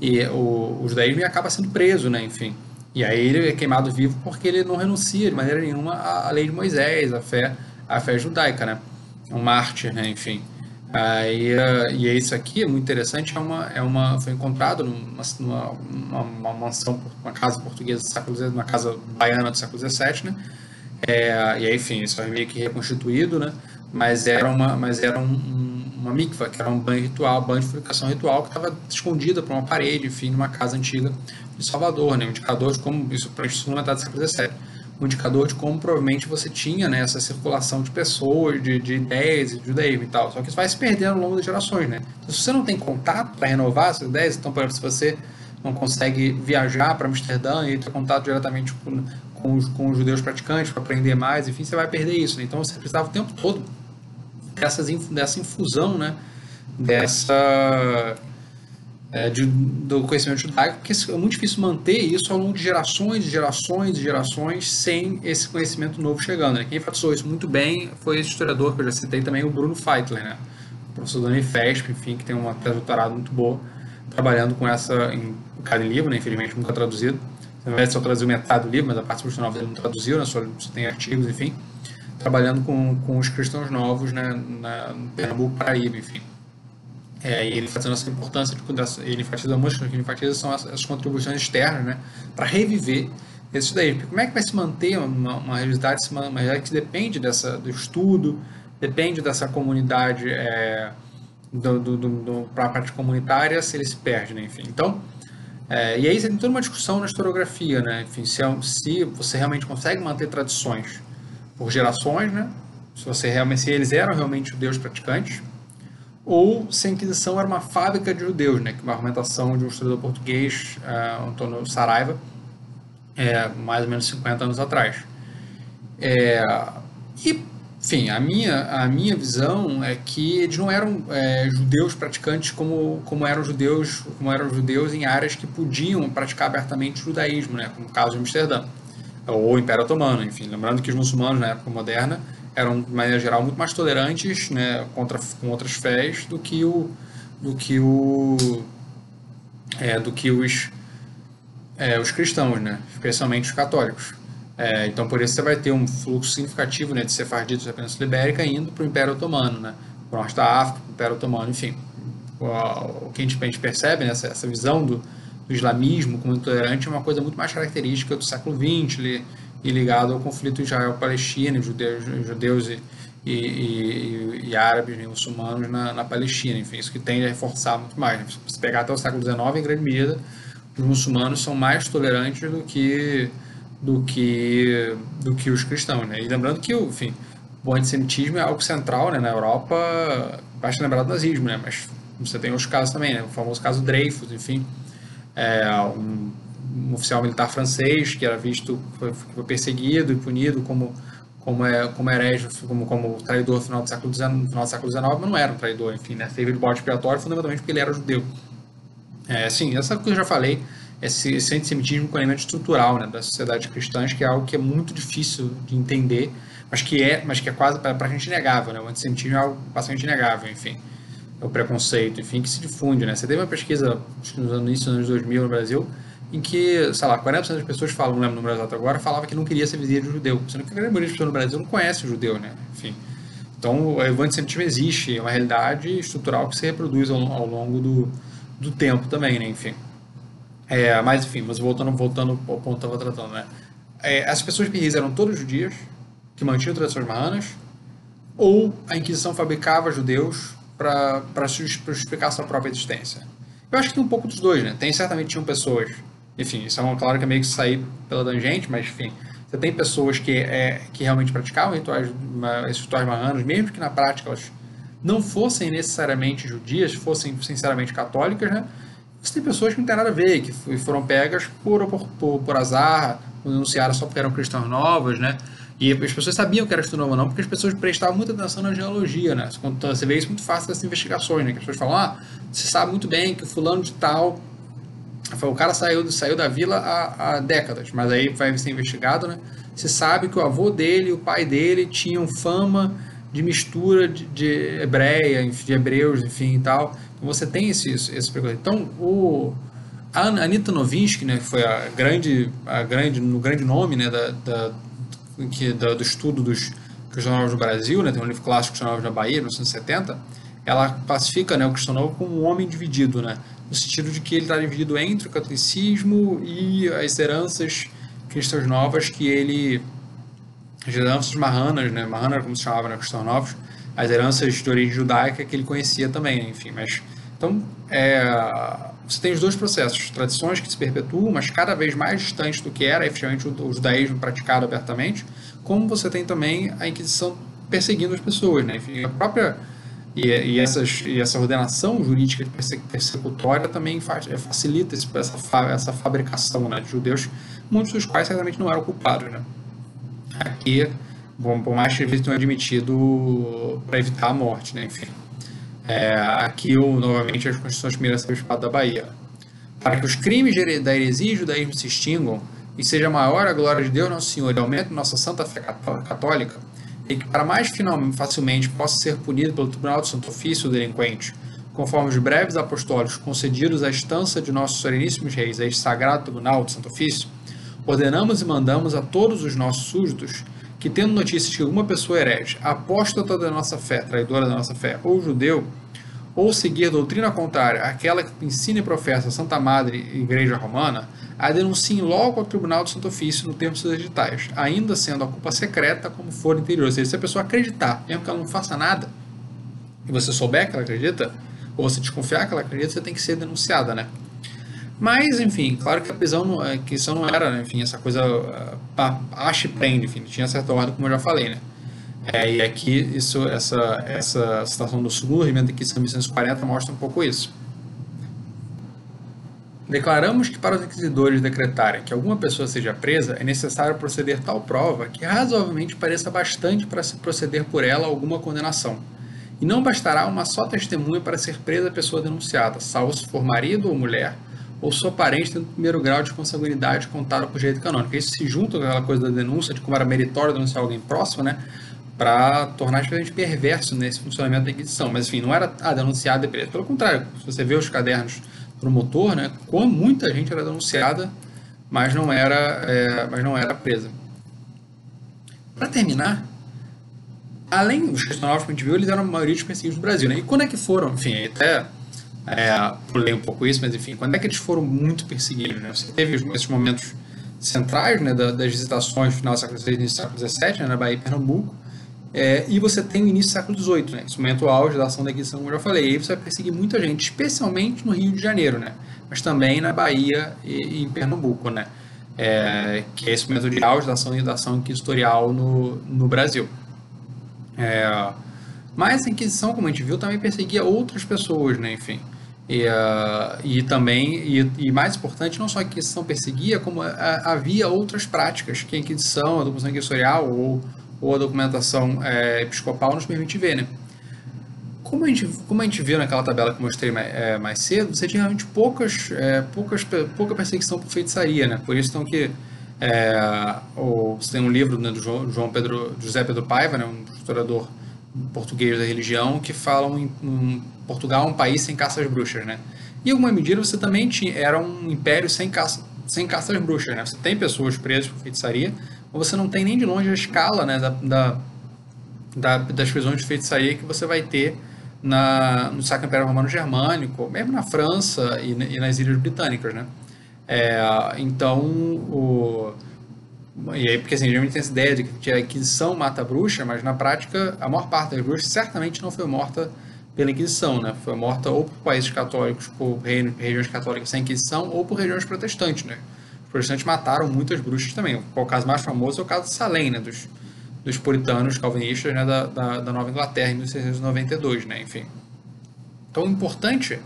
e o, o judaísmo acaba sendo preso, né, enfim. E aí ele é queimado vivo porque ele não renuncia de maneira nenhuma à, lei de Moisés, à fé, à fé judaica, né? Um mártir, né, enfim. Aí, e é isso aqui, é muito interessante, é uma, é uma, foi encontrado numa, numa uma, uma mansão, uma casa portuguesa do século XVII, uma casa baiana do século XVII, né? É, e aí, enfim, isso foi meio que reconstituído, né? Mas era uma, mas era um, um, uma mikva, que era um banho ritual, banho de purificação ritual, que estava escondida por uma parede, enfim, numa casa antiga de Salvador, né? Um indicador de como isso na metade do século XVII um indicador de como provavelmente você tinha né, essa circulação de pessoas, de, de ideias, de judaísmo e tal. Só que isso vai se perdendo ao longo das gerações, né? Então, se você não tem contato para renovar essas ideias, então, por exemplo, se você não consegue viajar para Amsterdã e ter contato diretamente com, com, os, com os judeus praticantes para aprender mais, enfim, você vai perder isso. Né? Então, você precisava o tempo todo dessas, dessa infusão, né? Dessa é, de, do conhecimento judaico, porque é muito difícil manter isso ao longo de gerações, gerações gerações sem esse conhecimento novo chegando. Né? Quem enfatizou isso muito bem foi esse historiador que eu já citei também, o Bruno Feitler, né? professor da Unifesp, enfim, que tem uma tese doutorado muito boa, trabalhando com essa em cada livro, né? infelizmente nunca traduzido. Na verdade, só traduziu metade do livro, mas a parte institucional dele não traduziu, né? só tem artigos, enfim, trabalhando com, com os cristãos novos né? na, no Pernambuco, Paraíba, enfim. É, ele fazendo essa importância, de, ele enfatiza muito, ele enfatiza são as, as contribuições externas, né, para reviver isso daí. Porque como é que vai se manter uma, uma realidade, uma, uma realidade que depende dessa, do estudo, depende dessa comunidade, é, do, do, do, do para a parte comunitária, se ele se perde, né, enfim. Então, é, e aí você tem toda uma discussão na historiografia, né, enfim, se, é, se você realmente consegue manter tradições por gerações, né, se, você realmente, se eles eram realmente judeus praticantes, ou se a Inquisição era uma fábrica de judeus, né, que uma argumentação de um historiador português, uh, Antônio Saraiva, é, mais ou menos 50 anos atrás. É, e, enfim, a minha, a minha visão é que eles não eram é, judeus praticantes como, como eram judeus como eram judeus em áreas que podiam praticar abertamente o judaísmo, né, como o caso de Amsterdã, ou o Império Otomano, enfim, lembrando que os muçulmanos na época moderna eram, de maneira geral, muito mais tolerantes né, contra, com outras fés do que o do que o é, do que os é, os cristãos, né, especialmente os católicos. É, então, por isso você vai ter um fluxo significativo né, de sefarditos da Península Ibérica indo para o Império Otomano, né, para o Norte da África, para o Império Otomano, enfim. O, o que a gente, percebe, né, essa, essa visão do, do islamismo como intolerante é uma coisa muito mais característica do século XX, e ligado ao conflito Israel-Palestina, judeus, judeus e, e, e, e árabes e muçulmanos na, na, Palestina. Enfim, isso que tende a reforçar muito mais. Né? Se pegar até o século XIX, em grande medida, os muçulmanos são mais tolerantes do que do que do que os cristãos, né? E lembrando que, enfim, o antissemitismo é algo central, né? Na Europa, basta lembrar do nazismo, né? Mas você tem outros casos também, né? O famoso caso Dreyfus, enfim, é um um oficial militar francês que era visto, foi, foi perseguido e punido como como é como herege, como como traidor no final do século XIX, no final do século XIX, mas não era um traidor, enfim, né? Teve o bode expiatório fundamentalmente porque ele era judeu. É, sim, essa coisa que eu já falei, esse, esse antissemitismo com elemento estrutural, né, da sociedade cristã, que é algo que é muito difícil de entender, mas que é, mas que é quase para a gente inegável, né? O antissemitismo é algo bastante inegável, enfim. É o preconceito, enfim, que se difunde, né? Você teve uma pesquisa, nos anos, início anos 2000 no Brasil, em que, sei lá, 40% das pessoas falam, não lembro o número exato agora, falava que não queria ser vizinho de judeu, sendo que a grande maioria das pessoas no Brasil não conhece o judeu, né? Enfim. Então, o antissemitismo existe, é uma realidade estrutural que se reproduz ao, ao longo do, do tempo também, né? Enfim. É, mas, enfim, mas voltando, voltando ao ponto que eu estava tratando, né? É, as pessoas pirris eram todas judias, que mantinham tradições marranas, ou a Inquisição fabricava judeus para justificar sua própria existência. Eu acho que tem um pouco dos dois, né? Tem certamente tinham pessoas enfim, isso é uma, claro que é meio que sair pela tangente, mas enfim, você tem pessoas que, é, que realmente praticavam rituais, esses rituais marranos, mesmo que na prática elas não fossem necessariamente judias, fossem sinceramente católicas, né? Você tem pessoas que não tem nada a ver, que foram pegas por, por, por, por azar, denunciaram só porque eram cristãos novos, né? E as pessoas sabiam que era novo ou não, porque as pessoas prestavam muita atenção na genealogia, né? Você vê isso muito fácil nessas investigações, né? Que as pessoas falam, ah, você sabe muito bem que o fulano de tal o cara saiu, saiu da vila há, há, décadas, mas aí vai ser investigado, né? Se sabe que o avô dele e o pai dele tinham fama de mistura de, de hebreia, de hebreus, enfim e tal. Então você tem esse, esse preconceito. Então, o, a Anita Novinsky, né, que foi a grande, a grande, no grande nome né, da, da, que, da, do estudo dos cristãos no Brasil, né, tem um livro clássico Cristãos na Bahia, 1970, ela classifica né, o cristão novo como um homem dividido, né? no sentido de que ele está dividido entre o catolicismo e as heranças cristãs novas que ele as heranças marranas, né, marrana como se chamava, né, cristãos novos, as heranças de origem judaica que ele conhecia também, enfim, mas então é, você tem os dois processos, tradições que se perpetuam, mas cada vez mais distantes do que era efetivamente o, judaísmo praticado abertamente, como você tem também a Inquisição perseguindo as pessoas, né, enfim, a própria e, e, essas, e essa ordenação jurídica persecutória também faz, é, facilita esse, essa, essa fabricação né, de judeus, muitos dos quais certamente não eram culpados. Né? Aqui, bom, por mais que eles tenham admitido para evitar a morte, né? enfim. É, aqui, o, novamente, as constituições primeiras do Estado da Bahia. Para que os crimes da heresia e judaísmo se extingam, e seja maior a glória de Deus Nosso Senhor e aumente nossa santa fé católica, e que para mais facilmente possa ser punido pelo Tribunal do Santo Ofício o delinquente, conforme os breves apostólicos concedidos à estança de nossos sereníssimos reis a este sagrado Tribunal do Santo Ofício, ordenamos e mandamos a todos os nossos súditos que, tendo notícia de que alguma pessoa herege, apóstata da nossa fé, traidora da nossa fé, ou judeu, ou seguir doutrina contrária àquela que ensina e professa a Santa Madre Igreja Romana, a denunciem logo ao Tribunal do Santo Ofício no termo dos editais, ainda sendo a culpa secreta como for interior. Ou seja, se a pessoa acreditar, mesmo que ela não faça nada, e você souber que ela acredita, ou você desconfiar que ela acredita, você tem que ser denunciada, né? Mas, enfim, claro que a prisão não, é, que isso não era, né? enfim, essa coisa uh, acha e prende, enfim, tinha certa ordem, como eu já falei, né? É, e aqui, isso, essa, essa situação do segundo regimento aqui, 1940, mostra um pouco isso. Declaramos que para os inquisidores decretarem que alguma pessoa seja presa, é necessário proceder tal prova que razoavelmente pareça bastante para se proceder por ela alguma condenação. E não bastará uma só testemunha para ser presa a pessoa denunciada, salvo se for marido ou mulher, ou sua parente tendo primeiro grau de consanguinidade contado por direito canônico. Isso se junta com aquela coisa da denúncia, de como era meritório denunciar alguém próximo, né? Para tornar especialmente perverso nesse funcionamento da Inquisição. Mas, enfim, não era ah, denunciado e preso. Pelo contrário, se você vê os cadernos promotor, né? Como muita gente era denunciada, mas não era, é, mas não era presa. Para terminar, além dos questionários que a gente viu, eles eram a maioria dos perseguidos do Brasil, né? E quando é que foram? Enfim, até é, pulei um pouco isso, mas enfim, quando é que eles foram muito perseguidos? Né? Você teve esses momentos centrais né, das visitações final do século XVI início do século XVII, né, na Bahia e Pernambuco, é, e você tem o início do século XVIII, né, esse momento auge da ação da Inquisição, como eu já falei, e aí você vai perseguir muita gente, especialmente no Rio de Janeiro, né, mas também na Bahia e, e em Pernambuco, né, é, que é esse momento de auge da ação, da ação inquisitorial no, no Brasil. É, mas a Inquisição, como a gente viu, também perseguia outras pessoas, né, enfim. E, uh, e também, e, e, mais importante, não só a Inquisição perseguia, como a, a, havia outras práticas que a Inquisição, a documentação inquisitorial ou, ou a documentação é, episcopal nos permite ver, né? Como a, gente, como a gente viu naquela tabela que eu mostrei mais, é, mais cedo, você tinha realmente poucas, é, poucas, pouca perseguição por feitiçaria, né? Por isso então que você tem um livro né, do João, João Pedro, José Pedro Paiva, né, um historiador português da religião que falam em, em Portugal um país sem caça às bruxas, né? E em alguma medida você também tinha, era um império sem caça, sem caça às bruxas, né? Você tem pessoas presas por feitiçaria, mas você não tem nem de longe a escala, né, da, da, da das prisões de feitiçaria que você vai ter na, no Sacro Império Romano Germânico, mesmo na França e, e nas Ilhas Britânicas, né? É, então, o, e aí, porque assim, geralmente tem essa ideia de que a Inquisição mata a bruxa, mas na prática a maior parte das bruxas certamente não foi morta pela Inquisição, né? Foi morta ou por países católicos, por regiões católicas sem Inquisição, ou por regiões protestantes, né? Os protestantes mataram muitas bruxas também. O caso mais famoso é o caso de Salem, né? Dos, dos puritanos calvinistas né? da, da, da Nova Inglaterra, em 1692, né? Enfim. Então, o importante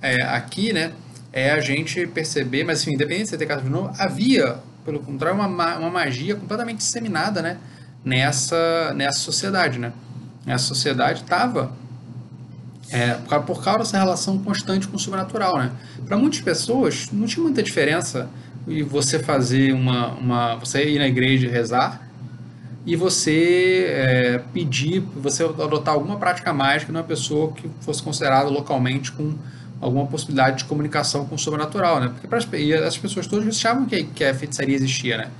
é, aqui, né? É a gente perceber, mas enfim, independente de ter caso de novo, havia pelo contrário, uma, uma magia completamente disseminada né, nessa, nessa sociedade. Né? Essa sociedade estava é, por causa dessa relação constante com o sobrenatural. Né? Para muitas pessoas, não tinha muita diferença e você fazer uma, uma. você ir na igreja e rezar e você é, pedir, você adotar alguma prática mágica numa pessoa que fosse considerada localmente com alguma possibilidade de comunicação com o sobrenatural, né? Porque as, e as pessoas todas achavam que, que a feitiçaria existia, né?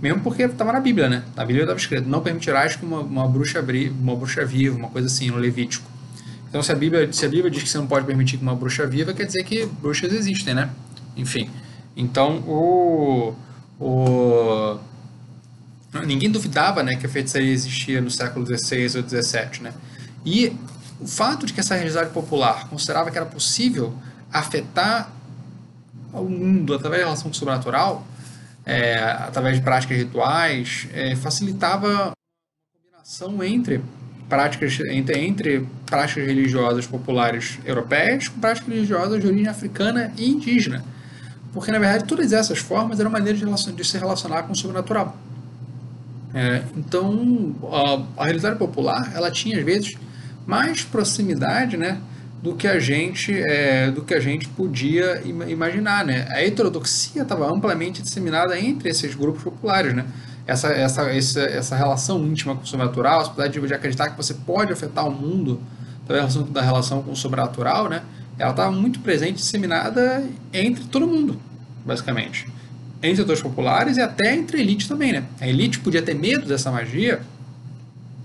Mesmo porque estava na Bíblia, né? Na Bíblia estava escrito: não permitirás que uma, uma, bruxa uma bruxa viva, uma coisa assim, no Levítico. Então, se a, Bíblia, se a Bíblia diz que você não pode permitir que uma bruxa viva, quer dizer que bruxas existem, né? Enfim. Então, o, o, ninguém duvidava né, que a feitiçaria existia no século XVI ou XVII, né? E o fato de que essa realidade popular considerava que era possível afetar o mundo através da relação com o sobrenatural, é, através de práticas rituais, é, facilitava a combinação entre práticas entre, entre práticas religiosas populares europeias com práticas religiosas de origem africana e indígena. Porque, na verdade, todas essas formas eram maneiras de, de se relacionar com o sobrenatural. É, então, a, a realidade popular, ela tinha, às vezes, mais proximidade né, do que a gente é, do que a gente podia imaginar, né? A heterodoxia estava amplamente disseminada entre esses grupos populares, né? Essa, essa, essa, essa relação íntima com o sobrenatural, a possibilidade de acreditar que você pode afetar o mundo da relação, da relação com o sobrenatural, né? Ela estava muito presente, disseminada entre todo mundo, basicamente. Entre setores populares e até entre elite também, né? A elite podia ter medo dessa magia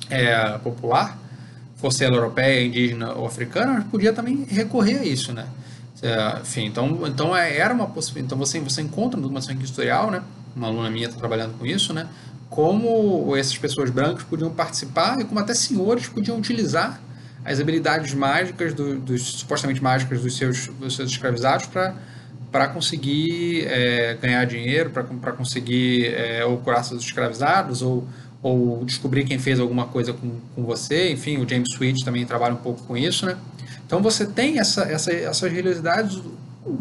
é, popular, fosse ela europeia, indígena ou africana, mas podia também recorrer a isso, né? É, enfim, então, então é, era uma possibilidade. Então você, você encontra no documentação historial, né? Uma aluna minha está trabalhando com isso, né? Como essas pessoas brancas podiam participar e como até senhores podiam utilizar as habilidades mágicas, do, dos, supostamente mágicas dos seus, dos seus escravizados para conseguir é, ganhar dinheiro, para conseguir é, ou curar seus escravizados ou ou descobrir quem fez alguma coisa com, com você. Enfim, o James Sweet também trabalha um pouco com isso, né? Então você tem essa, essa, essas religiosidades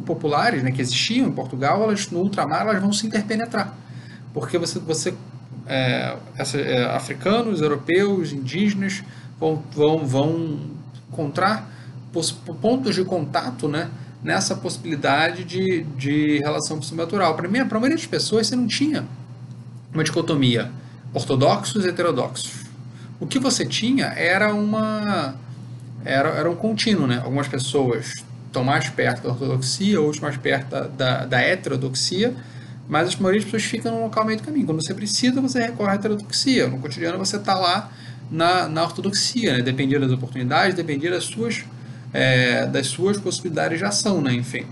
populares né, que existiam em Portugal, elas no ultramar elas vão se interpenetrar. Porque você, você é, essa, é, africanos, europeus, indígenas vão, vão, vão encontrar pontos de contato né, nessa possibilidade de, de relação sobrenatural. Para a maioria das pessoas, você não tinha uma dicotomia ortodoxos e heterodoxos. O que você tinha era uma era, era um contínuo, né? Algumas pessoas estão mais perto da ortodoxia, outras mais perto da, da, da heterodoxia, mas a maioria das pessoas ficam no local meio do caminho. Quando você precisa, você recorre à heterodoxia. No cotidiano, você está lá na, na ortodoxia, né? Dependia das oportunidades, dependia das suas, é, das suas possibilidades de ação, né? Enfim.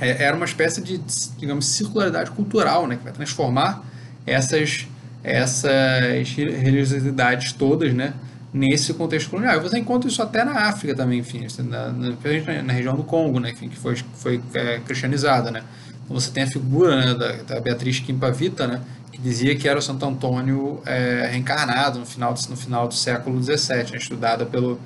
É, era uma espécie de, digamos, circularidade cultural, né? Que vai transformar essas essas religiosidades todas, né? Nesse contexto colonial. Você encontra isso até na África também, enfim, na, na, na região do Congo, né? Enfim, que foi, foi é, cristianizada, né? Então você tem a figura né, da, da Beatriz Quimpavita, né? Que dizia que era o Santo Antônio é, reencarnado no final, do, no final do século XVII, né, estudada pelo,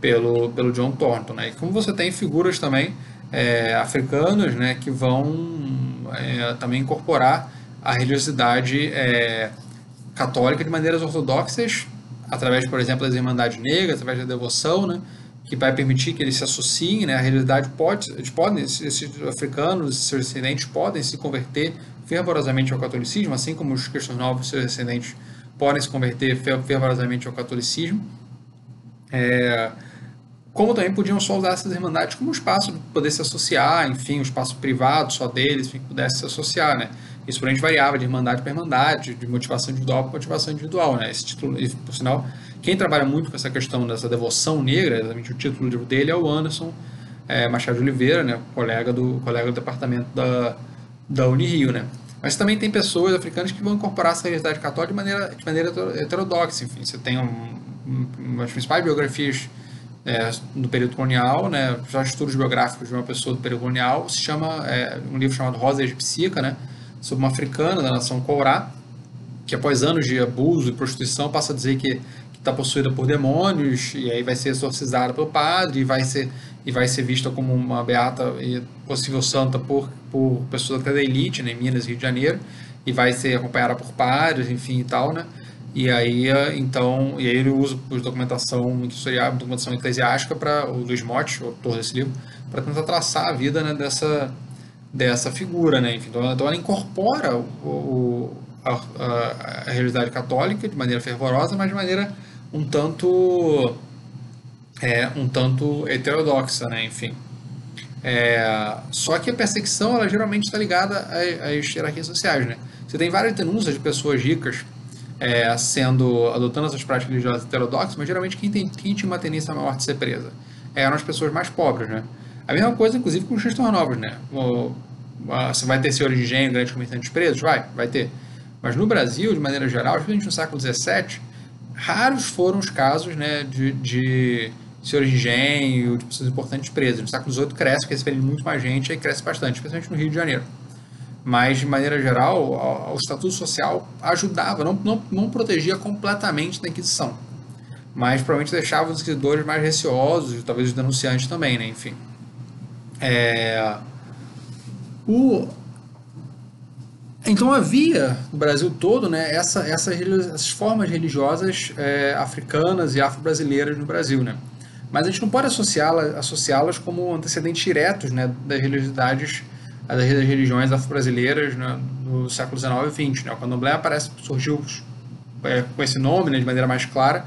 pelo, pelo John Thornton, né? E como você tem figuras também é, africanas, né? Que vão é, também incorporar a religiosidade é, católica de maneiras ortodoxas, através, por exemplo, das Irmandades Negras, através da devoção, né, que vai permitir que eles se associem, né, a realidade pode, eles podem, esses africanos, seus descendentes podem se converter fervorosamente ao catolicismo, assim como os cristãos novos, seus descendentes podem se converter fervorosamente ao catolicismo. É, como também podiam só usar essas irmandades como um espaço de poder se associar, enfim, um espaço privado só deles, que pudesse se associar, né? Isso provavelmente variava de irmandade para irmandade, de motivação individual para motivação individual, né? Esse título, por sinal, quem trabalha muito com essa questão dessa devoção negra, exatamente o título do livro dele é o Anderson é, Machado de Oliveira, né? Colega do, colega do departamento da, da Unirio, né? Mas também tem pessoas africanas que vão incorporar essa realidade católica de maneira, de maneira heterodoxa, enfim, você tem um, um, umas principais biografias é, no período colonial, né, já estudos biográficos de uma pessoa do período colonial, se chama, é, um livro chamado Rosa Egipsíaca, né, sobre uma africana da nação Courá, que após anos de abuso e prostituição passa a dizer que está possuída por demônios e aí vai ser exorcizada pelo padre e vai ser e vai ser vista como uma beata e possível santa por, por pessoas até da elite, né, em Minas Rio de Janeiro, e vai ser acompanhada por padres, enfim e tal, né? E aí, então, e aí ele usa documentação historial, documentação eclesiástica para o Luiz Motti, o autor desse livro, para tentar traçar a vida né, dessa dessa figura, né? Enfim, então, então ela incorpora o, o a, a, a, realidade católica de maneira fervorosa, mas de maneira um tanto é, um tanto heterodoxa, né? Enfim. É, só que a perseguição ela geralmente está ligada às hierarquias sociais, né? Você tem várias denúncias de pessoas ricas é, sendo adotando essas práticas religiosas heterodoxas, mas geralmente quem, tem, quem tinha uma tendência maior de ser presa eram as pessoas mais pobres, né? A mesma coisa, inclusive, com os cristãos novos, né? Você vai ter senhores de engenho, grandes comerciantes presos? Vai, vai ter. Mas no Brasil, de maneira geral, principalmente no século XVII, raros foram os casos né, de, de senhores de engenho, de pessoas importantes presas. No século XVIII cresce, porque recebendo muito mais gente, aí cresce bastante, especialmente no Rio de Janeiro. Mas, de maneira geral, o, o estatuto social ajudava, não, não, não protegia completamente da Inquisição, mas provavelmente deixava os inquisidores mais receosos, talvez os denunciantes também, né? Enfim. É, o, então havia no Brasil todo né, essa, essa, essas formas religiosas é, africanas e afro-brasileiras no Brasil. Né? mas a gente não pode associá-las associá como antecedentes diretos né, das religiosidades, das religiões afro-brasileiras né, século XIX e XX. Né? O candomblé aparece, surgiu é, com esse nome né, de maneira mais clara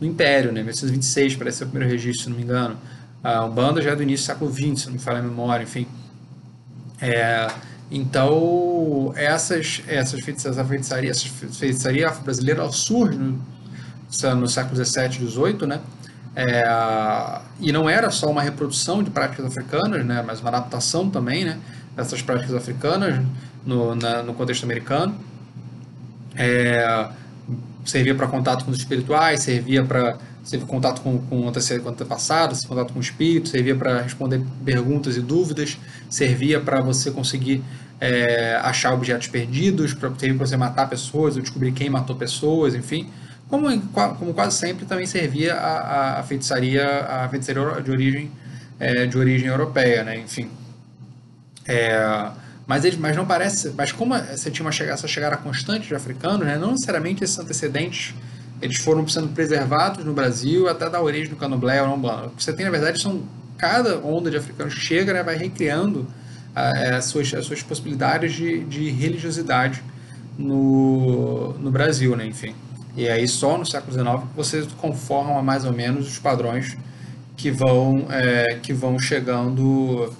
no Império, né, 1826 parece ser o primeiro registro, se não me engano. A Umbanda já é do início do século XX, se não me falha a memória, enfim. É, então, essas, essas feitiçarias, essa feitiçaria, essa feitiçaria afro-brasileira surge no, no século XVII e XVIII, né? É, e não era só uma reprodução de práticas africanas, né, mas uma adaptação também né, dessas práticas africanas no, na, no contexto americano. É, servia para contato com os espirituais, servia para servia contato com, com antepassados, contato com espíritos, servia para responder perguntas e dúvidas, servia para você conseguir é, achar objetos perdidos, para você matar pessoas, ou descobrir quem matou pessoas, enfim. Como, como quase sempre também servia a, a feitiçaria, a feitiçaria de origem, é, de origem europeia, né? enfim. É, mas, ele, mas não parece. Mas como você tinha uma essa chegada constante de africanos, né, não necessariamente esses antecedentes eles foram sendo preservados no Brasil até da origem do candomblé ou não O que você tem, na verdade, são cada onda de africanos chega, né, vai recriando ah, as, suas, as suas possibilidades de, de religiosidade no, no Brasil, né, enfim. E aí só no século XIX você conforma mais ou menos os padrões que vão, é, que vão chegando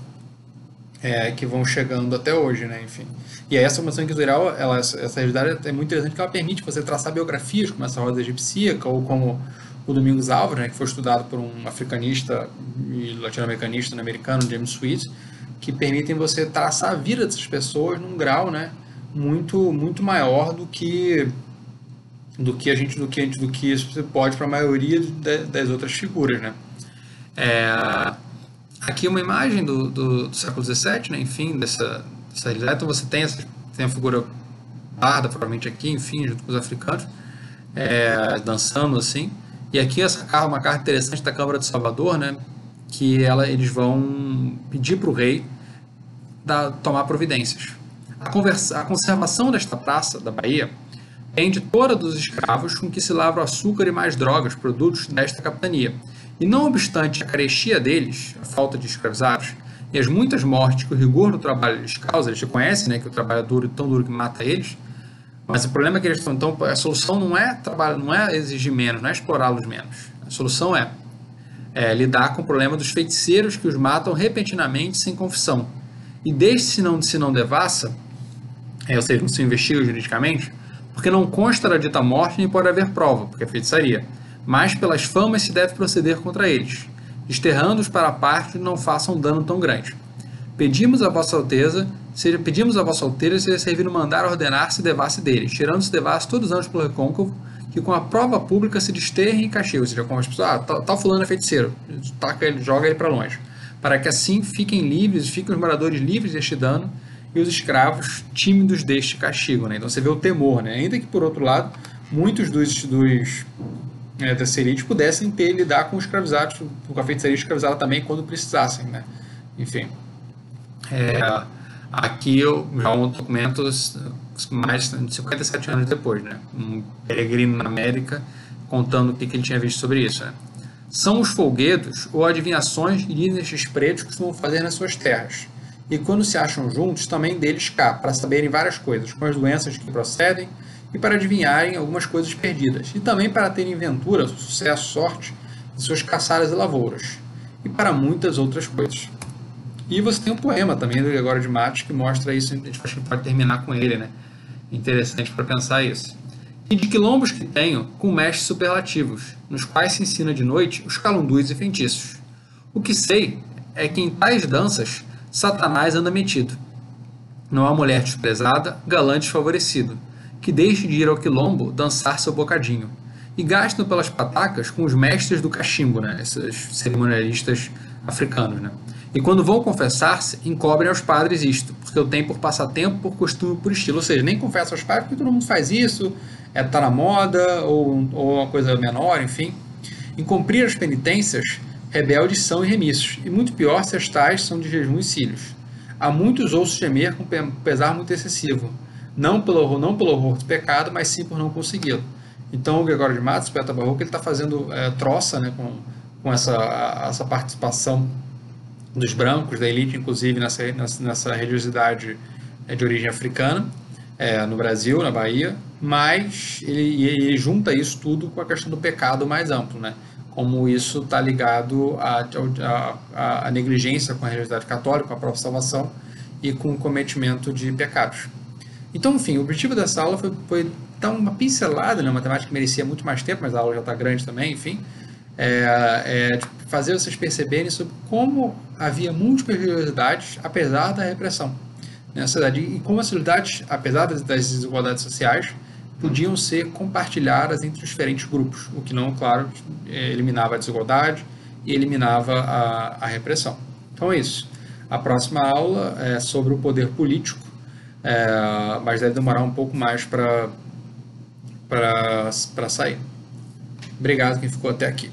é, que vão chegando até hoje, né? Enfim. E aí essa formação inquisitorial, ela, essa realidade é muito interessante porque ela permite você traçar biografias como essa roda egipcíaca ou como o Domingos Álvares, né, que foi estudado por um africanista e latino-americanista americano, James Sweet, que permitem você traçar a vida dessas pessoas num grau, né, muito muito maior do que do que a gente do que do que isso pode para a maioria das outras figuras, né? É, Aqui uma imagem do, do, do século XVII, né? enfim, dessa, Então você tem, essa, tem a figura parda, provavelmente aqui, enfim, junto com os africanos, é, dançando assim. E aqui essa carta, uma carta interessante da Câmara de Salvador, né? que ela, eles vão pedir para o rei da, tomar providências. A, conversa, a conservação desta praça da Bahia de toda dos escravos com que se lava o açúcar e mais drogas, produtos desta capitania e não obstante a carestia deles, a falta de escravizados, e as muitas mortes que o rigor do trabalho lhes causa, eles reconhecem né, que o trabalho é duro, tão duro que mata eles, mas o problema é que eles estão. Então, a solução não é trabalho, não é exigir menos, não é explorá-los menos. A solução é, é, lidar com o problema dos feiticeiros que os matam repentinamente sem confissão. E desde se não, se não devassa, é, ou seja, não se investiga juridicamente, porque não consta da dita morte nem pode haver prova, porque é feitiçaria mas pelas famas se deve proceder contra eles, desterrando-os para a parte não façam dano tão grande. Pedimos a vossa alteza, seja, pedimos a vossa alteza seja servido mandar ordenar se devasse deles, tirando-se devasse todos os anos pelo recôncavo, que com a prova pública se desterrem e castiguem, ou seja, como as pessoas, ah, tal, tal fulano é feiticeiro, taca ele, joga ele para longe, para que assim fiquem livres, fiquem os moradores livres deste dano e os escravos tímidos deste castigo, né? Então você vê o temor, né? Ainda que por outro lado, muitos dos, dos é, das elites pudessem ter lidar com os escravizados, com a feitiçaria escravizada também quando precisassem, né? Enfim. É, aqui eu, já um documento mais de 57 anos depois, né? Um peregrino na América contando o que, que ele tinha visto sobre isso, né? São os folguedos ou adivinhações que estes pretos costumam fazer nas suas terras. E quando se acham juntos, também deles cá, para saberem várias coisas, com as doenças que procedem, e para adivinharem algumas coisas perdidas, e também para terem ventura, sucesso, sorte em suas caçadas e lavouras, e para muitas outras coisas. E você tem um poema também do Gregório de Matos que mostra isso, a gente acho que pode terminar com ele, né? Interessante para pensar isso. E de quilombos que tenho, com mestres superlativos, nos quais se ensina de noite os calundus e feitiços. O que sei é que em tais danças Satanás anda metido. Não há mulher desprezada, galã desfavorecido que deixe de ir ao quilombo dançar seu bocadinho, e gastam pelas patacas com os mestres do cachimbo, né, esses cerimonialistas africanos. Né? E quando vão confessar-se, encobrem aos padres isto, porque eu tenho por passatempo, por costume, por estilo. Ou seja, nem confessa aos padres porque todo mundo faz isso, é tá na moda, ou, ou uma coisa menor, enfim. Em cumprir as penitências, rebeldes são remissos, e muito pior se as tais são de jejum e cílios. Há muitos ouço gemer com pesar muito excessivo, não pelo não pelo horror do pecado, mas sim por não consegui-lo. Então o Gregório de Matos, poeta barroco, ele está fazendo é, troça né, com, com essa, essa participação dos brancos, da elite, inclusive nessa, nessa religiosidade é, de origem africana, é, no Brasil, na Bahia, mas ele, ele, junta isso tudo com a questão do pecado mais amplo, né? como isso está ligado à, à, negligência com a religiosidade católica, com a própria salvação e com o cometimento de pecados. Então, enfim, o objetivo dessa aula foi, foi dar uma pincelada, né? uma temática que merecia muito mais tempo, mas a aula já está grande também, enfim, é, é, fazer vocês perceberem sobre como havia múltiplas religiosidades, apesar da repressão na sociedade, e como as sociedades, apesar das desigualdades sociais, podiam ser compartilhadas entre os diferentes grupos, o que não, claro, é, eliminava a desigualdade e eliminava a, a repressão. Então é isso. A próxima aula é sobre o poder político, é, mas deve demorar um pouco mais para sair. Obrigado quem ficou até aqui.